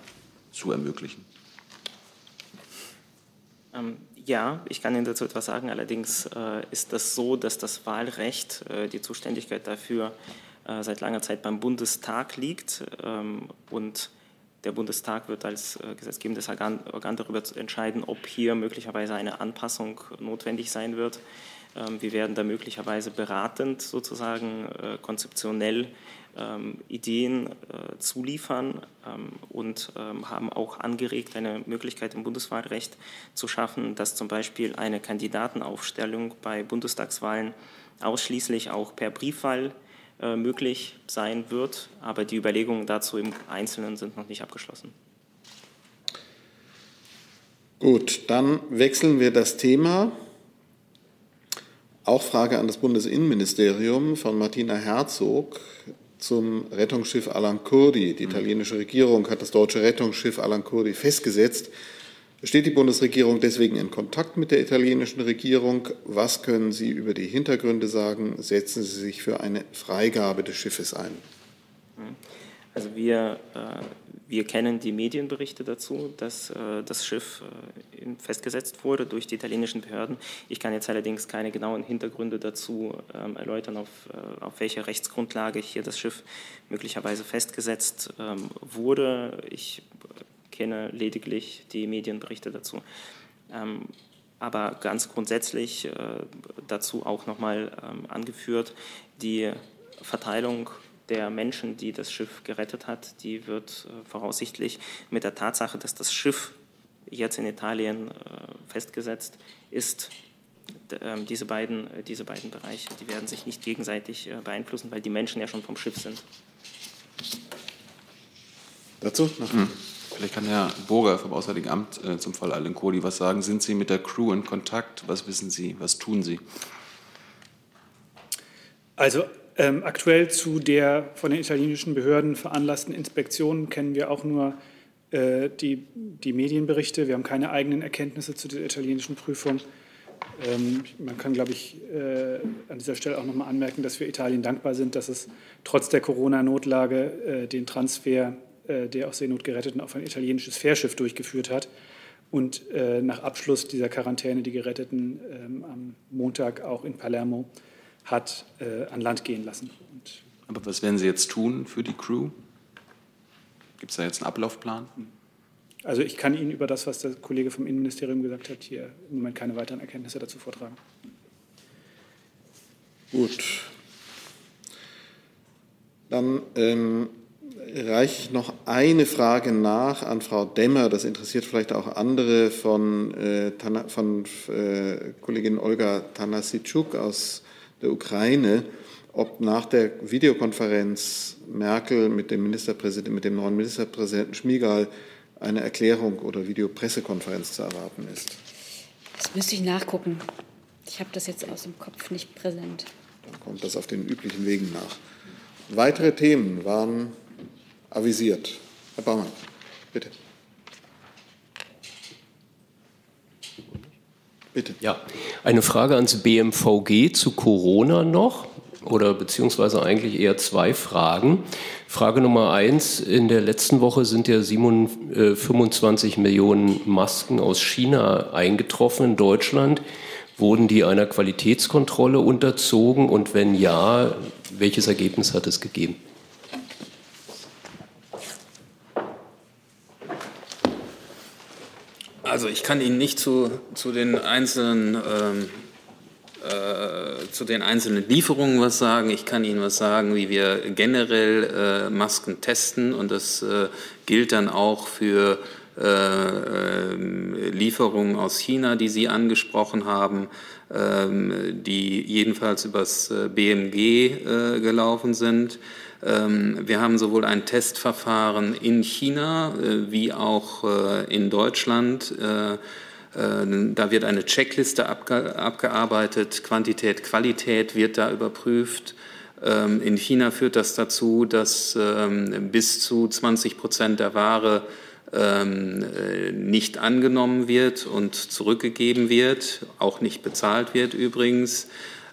zu ermöglichen? Ähm, ja, ich kann Ihnen dazu etwas sagen. Allerdings äh, ist das so, dass das Wahlrecht, äh, die Zuständigkeit dafür, äh, seit langer Zeit beim Bundestag liegt. Ähm, und der Bundestag wird als äh, gesetzgebendes Organ, darüber entscheiden, ob hier möglicherweise eine Anpassung notwendig sein wird. Ähm, wir werden da möglicherweise beratend sozusagen äh, konzeptionell ähm, Ideen zuliefern und haben auch angeregt, eine Möglichkeit im Bundeswahlrecht zu schaffen, dass zum Beispiel eine Kandidatenaufstellung bei Bundestagswahlen ausschließlich auch per Briefwahl äh, möglich sein wird. Aber die Überlegungen dazu im Einzelnen sind noch nicht abgeschlossen. Gut, dann wechseln wir das Thema. Auch Frage an das Bundesinnenministerium von Martina Herzog zum Rettungsschiff Alan Kurdi. Die italienische Regierung hat das deutsche Rettungsschiff Alan Kurdi festgesetzt. Steht die Bundesregierung deswegen in Kontakt mit der italienischen Regierung? Was können Sie über die Hintergründe sagen? Setzen Sie sich für eine Freigabe des Schiffes ein? Also wir, äh, wir kennen die Medienberichte dazu, dass äh, das Schiff äh, festgesetzt wurde durch die italienischen Behörden. Ich kann jetzt allerdings keine genauen Hintergründe dazu ähm, erläutern, auf, auf welcher Rechtsgrundlage hier das Schiff möglicherweise festgesetzt ähm, wurde. Ich kenne lediglich die Medienberichte dazu. Ähm, aber ganz grundsätzlich äh, dazu auch nochmal ähm, angeführt, die Verteilung der Menschen, die das Schiff gerettet hat, die wird äh, voraussichtlich mit der Tatsache, dass das Schiff jetzt in Italien äh, festgesetzt ist, ähm, diese beiden, diese beiden Bereiche, die werden sich nicht gegenseitig beeinflussen, weil die Menschen ja schon vom Schiff sind. Dazu? Noch? Vielleicht kann Herr Burger vom Auswärtigen Amt äh, zum Fall Alan Kohli was sagen. Sind Sie mit der Crew in Kontakt? Was wissen Sie? Was tun Sie? Also ähm, aktuell zu der von den italienischen Behörden veranlassten Inspektion kennen wir auch nur äh, die, die Medienberichte. Wir haben keine eigenen Erkenntnisse zu der italienischen Prüfung. Ähm, man kann, glaube ich, äh, an dieser Stelle auch nochmal anmerken, dass wir Italien dankbar sind, dass es trotz der Corona-Notlage äh, den Transfer der aus Seenot geretteten auf ein italienisches Fährschiff durchgeführt hat und nach Abschluss dieser Quarantäne die Geretteten ähm, am Montag auch in Palermo hat an Land gehen lassen. Und Aber was werden Sie jetzt tun für die Crew? Gibt es da jetzt einen Ablaufplan? Also ich kann Ihnen über das, was der Kollege vom Innenministerium gesagt hat, hier im Moment keine weiteren Erkenntnisse dazu vortragen. Gut. Dann ähm, reiche ich noch eine Frage nach an Frau Demmer. Das interessiert vielleicht auch andere von, äh, von äh, Kollegin Olga Tanasitschuk aus der Ukraine, ob nach der Videokonferenz Merkel mit dem Ministerpräsidenten, mit dem neuen Ministerpräsidenten Schmigal eine Erklärung oder Videopressekonferenz zu erwarten ist. Das müsste ich nachgucken. Ich habe das jetzt aus dem Kopf nicht präsent. Dann kommt das auf den üblichen Wegen nach. Weitere Themen waren avisiert. Herr Baumann, bitte. Bitte. Ja, eine Frage ans BMVG zu Corona noch oder beziehungsweise eigentlich eher zwei Fragen. Frage Nummer eins. In der letzten Woche sind ja 25 äh, Millionen Masken aus China eingetroffen in Deutschland. Wurden die einer Qualitätskontrolle unterzogen und wenn ja, welches Ergebnis hat es gegeben? Also ich kann Ihnen nicht zu, zu den einzelnen ähm, äh, zu den einzelnen Lieferungen was sagen. Ich kann Ihnen was sagen, wie wir generell äh, Masken testen und das äh, gilt dann auch für äh, ähm, Lieferungen aus China, die Sie angesprochen haben, ähm, die jedenfalls übers äh, BMG äh, gelaufen sind. Ähm, wir haben sowohl ein Testverfahren in China wie auch in Deutschland äh, da wird eine Checkliste abgearbeitet, Quantität, Qualität wird da überprüft. Ähm, in China führt das dazu, dass ähm, bis zu 20 Prozent der Ware äh, nicht angenommen wird und zurückgegeben wird, auch nicht bezahlt wird übrigens.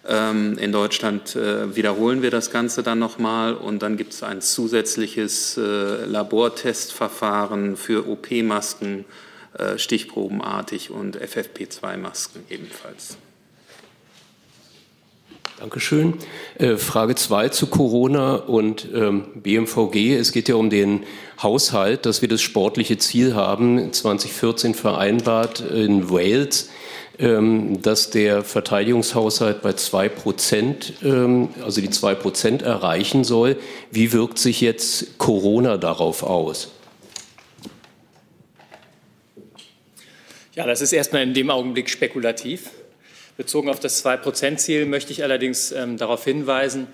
In Deutschland äh, wiederholen wir das Ganze dann nochmal und dann gibt es ein zusätzliches Labortestverfahren für OP-Masken äh, stichprobenartig und FFP2-Masken ebenfalls. Dankeschön. Äh, Frage 2 zu Corona und ähm, BMVG. Es geht ja um den Haushalt, dass wir das sportliche Ziel haben, 2014 vereinbart in Wales, ähm, dass der Verteidigungshaushalt bei 2 Prozent, ähm, also die 2 Prozent erreichen soll. Wie wirkt sich jetzt Corona darauf aus? Ja, das ist erstmal in dem Augenblick spekulativ. Bezogen auf das 2-Prozent-Ziel möchte ich allerdings ähm, darauf hinweisen,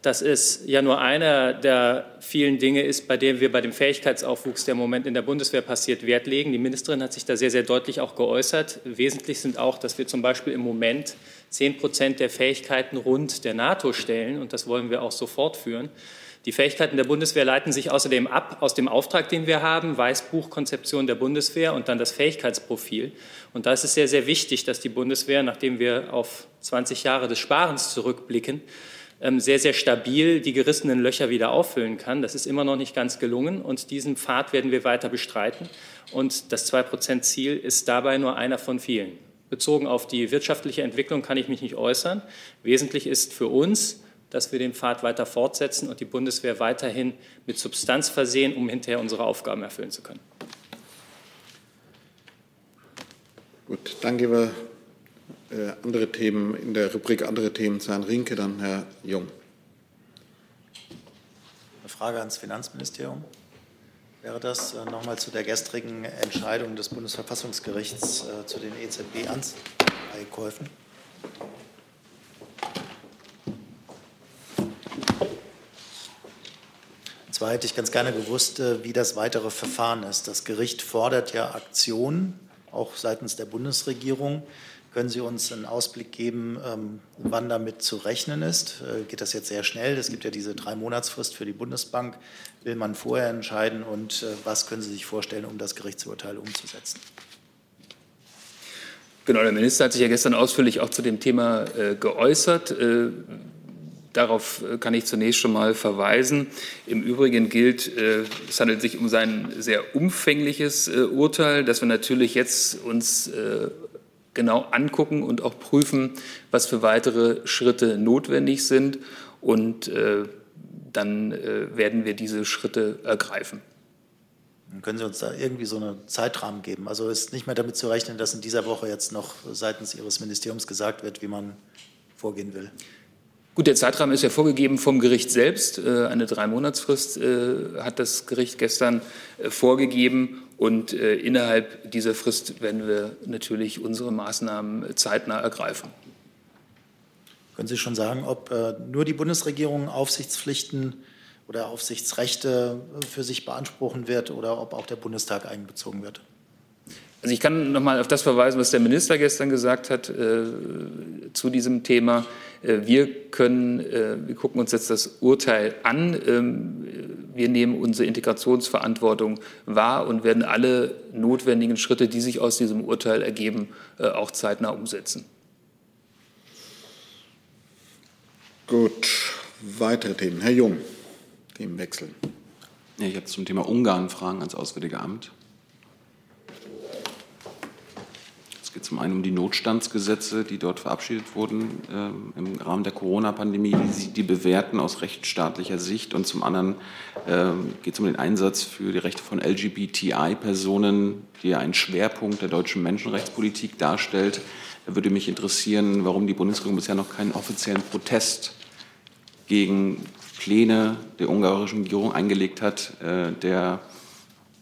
dass es ja nur einer der vielen Dinge ist, bei dem wir bei dem Fähigkeitsaufwuchs, der im Moment in der Bundeswehr passiert, Wert legen. Die Ministerin hat sich da sehr, sehr deutlich auch geäußert. Wesentlich sind auch, dass wir zum Beispiel im Moment 10 Prozent der Fähigkeiten rund der NATO stellen, und das wollen wir auch so fortführen. Die Fähigkeiten der Bundeswehr leiten sich außerdem ab aus dem Auftrag, den wir haben, Weißbuch Konzeption der Bundeswehr und dann das Fähigkeitsprofil. Und da ist es sehr, sehr wichtig, dass die Bundeswehr, nachdem wir auf 20 Jahre des Sparens zurückblicken, ähm, sehr, sehr stabil die gerissenen Löcher wieder auffüllen kann. Das ist immer noch nicht ganz gelungen und diesen Pfad werden wir weiter bestreiten. Und das 2-Prozent-Ziel ist dabei nur einer von vielen. Bezogen auf die wirtschaftliche Entwicklung kann ich mich nicht äußern. Wesentlich ist für uns, dass wir den Pfad weiter fortsetzen und die Bundeswehr weiterhin mit Substanz versehen, um hinterher unsere Aufgaben erfüllen zu können. Gut, dann gehen wir äh, andere Themen in der Rubrik andere Themen zu Herrn Rinke, dann Herr Jung. Eine Frage ans Finanzministerium. Wäre das äh, nochmal zu der gestrigen Entscheidung des Bundesverfassungsgerichts äh, zu den EZB-Anleihekäufen? Zwar hätte ich ganz gerne gewusst, äh, wie das weitere Verfahren ist. Das Gericht fordert ja Aktionen, auch seitens der Bundesregierung. Können Sie uns einen Ausblick geben, ähm, wann damit zu rechnen ist? Äh, geht das jetzt sehr schnell? Es gibt ja diese drei Monatsfrist für die Bundesbank. Will man vorher entscheiden? Und äh, was können Sie sich vorstellen, um das Gerichtsurteil umzusetzen? Genau, der Minister hat sich ja gestern ausführlich auch zu dem Thema äh, geäußert. Äh, darauf äh, kann ich zunächst schon mal verweisen. Im Übrigen gilt, äh, es handelt sich um sein sehr umfängliches äh, Urteil, dass wir natürlich jetzt uns genau angucken und auch prüfen, was für weitere Schritte notwendig sind. Und dann werden wir diese Schritte ergreifen. Können Sie uns da irgendwie so einen Zeitrahmen geben? Also ist nicht mehr damit zu rechnen, dass in dieser Woche jetzt noch seitens Ihres Ministeriums gesagt wird, wie man vorgehen will? Gut, der Zeitrahmen ist ja vorgegeben vom Gericht selbst. Äh, eine Dreimonatsfrist äh, hat das Gericht gestern äh, vorgegeben. Und innerhalb dieser Frist werden wir natürlich unsere Maßnahmen zeitnah ergreifen. Können Sie schon sagen, ob nur die Bundesregierung Aufsichtspflichten oder Aufsichtsrechte für sich beanspruchen wird oder ob auch der Bundestag einbezogen wird. Also ich kann noch mal auf das verweisen, was der Minister gestern gesagt hat äh, zu diesem Thema. Äh, wir können, äh, wir gucken uns jetzt das Urteil an. Ähm, wir nehmen unsere Integrationsverantwortung wahr und werden alle notwendigen Schritte, die sich aus diesem Urteil ergeben, äh, auch zeitnah umsetzen. Gut, weitere Themen. Herr Jung. Themenwechsel. Ja, ich habe zum Thema Ungarn Fragen ans Auswärtige Amt. Es geht zum einen um die Notstandsgesetze, die dort verabschiedet wurden äh, im Rahmen der Corona-Pandemie, wie Sie die bewerten aus rechtsstaatlicher Sicht. Und zum anderen äh, geht es um den Einsatz für die Rechte von LGBTI-Personen, die ja einen Schwerpunkt der deutschen Menschenrechtspolitik darstellt. Da würde mich interessieren, warum die Bundesregierung bisher noch keinen offiziellen Protest gegen Pläne der ungarischen Regierung eingelegt hat, äh, der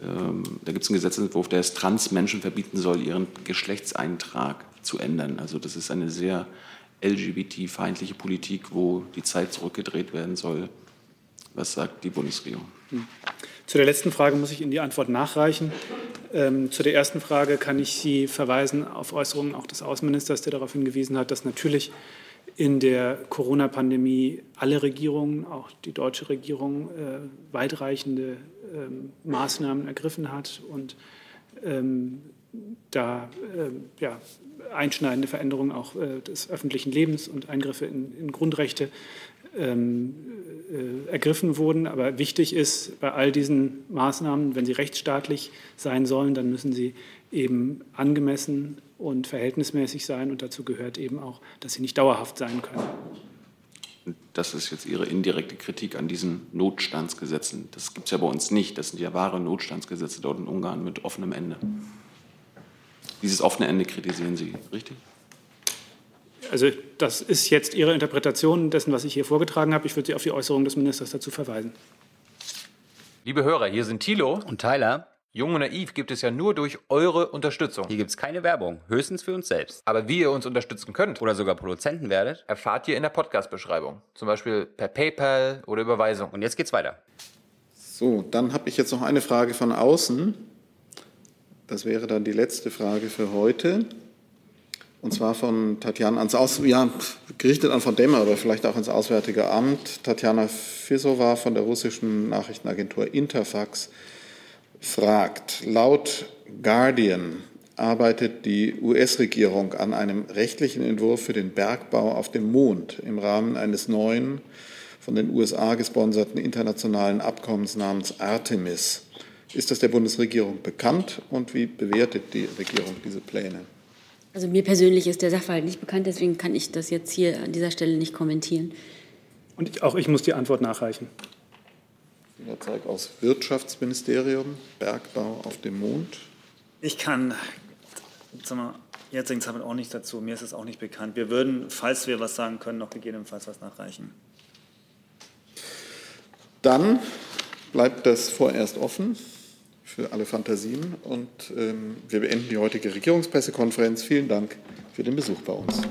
da gibt es einen Gesetzentwurf, der es Transmenschen verbieten soll, ihren Geschlechtseintrag zu ändern. Also das ist eine sehr LGBT-feindliche Politik, wo die Zeit zurückgedreht werden soll. Was sagt die Bundesregierung? Hm. Zu der letzten Frage muss ich Ihnen die Antwort nachreichen. Ähm, zu der ersten Frage kann ich Sie verweisen auf Äußerungen auch des Außenministers, der darauf hingewiesen hat, dass natürlich in der Corona-Pandemie alle Regierungen, auch die deutsche Regierung, äh, weitreichende ähm, Maßnahmen ergriffen hat und ähm, da ähm, ja, einschneidende Veränderungen auch äh, des öffentlichen Lebens und Eingriffe in, in Grundrechte ähm, äh, ergriffen wurden. Aber wichtig ist bei all diesen Maßnahmen, wenn sie rechtsstaatlich sein sollen, dann müssen sie eben angemessen und verhältnismäßig sein. Und dazu gehört eben auch, dass sie nicht dauerhaft sein können. Das ist jetzt Ihre indirekte Kritik an diesen Notstandsgesetzen. Das gibt es ja bei uns nicht. Das sind ja wahre Notstandsgesetze dort in Ungarn mit offenem Ende. Dieses offene Ende kritisieren Sie, richtig? Also das ist jetzt Ihre Interpretation dessen, was ich hier vorgetragen habe. Ich würde Sie auf die Äußerung des Ministers dazu verweisen. Liebe Hörer, hier sind Thilo und Tyler. Jung und Naiv gibt es ja nur durch eure Unterstützung. Hier gibt es keine Werbung, höchstens für uns selbst. Aber wie ihr uns unterstützen könnt oder sogar Produzenten werdet, erfahrt ihr in der Podcast-Beschreibung. Zum Beispiel per PayPal oder Überweisung. Und jetzt geht's weiter. So, dann habe ich jetzt noch eine Frage von außen. Das wäre dann die letzte Frage für heute. Und zwar von Tatjana ans Aus, ja, gerichtet an von Demmer, aber vielleicht auch ins Auswärtige Amt. Tatjana Fisova von der russischen Nachrichtenagentur Interfax fragt, laut Guardian arbeitet die US-Regierung an einem rechtlichen Entwurf für den Bergbau auf dem Mond im Rahmen eines neuen, von den USA gesponserten internationalen Abkommens namens Artemis. Ist das der Bundesregierung bekannt und wie bewertet die Regierung diese Pläne? Also mir persönlich ist der Sachverhalt nicht bekannt, deswegen kann ich das jetzt hier an dieser Stelle nicht kommentieren. Und ich, auch ich muss die Antwort nachreichen. Fingerzeig aus Wirtschaftsministerium, Bergbau auf dem Mond. Ich kann mal, jetzigen Zeitpunkt auch nicht dazu. Mir ist es auch nicht bekannt. Wir würden, falls wir was sagen können, noch gegebenenfalls was nachreichen. Dann bleibt das vorerst offen für alle Fantasien und ähm, wir beenden die heutige Regierungspressekonferenz. Vielen Dank für den Besuch bei uns.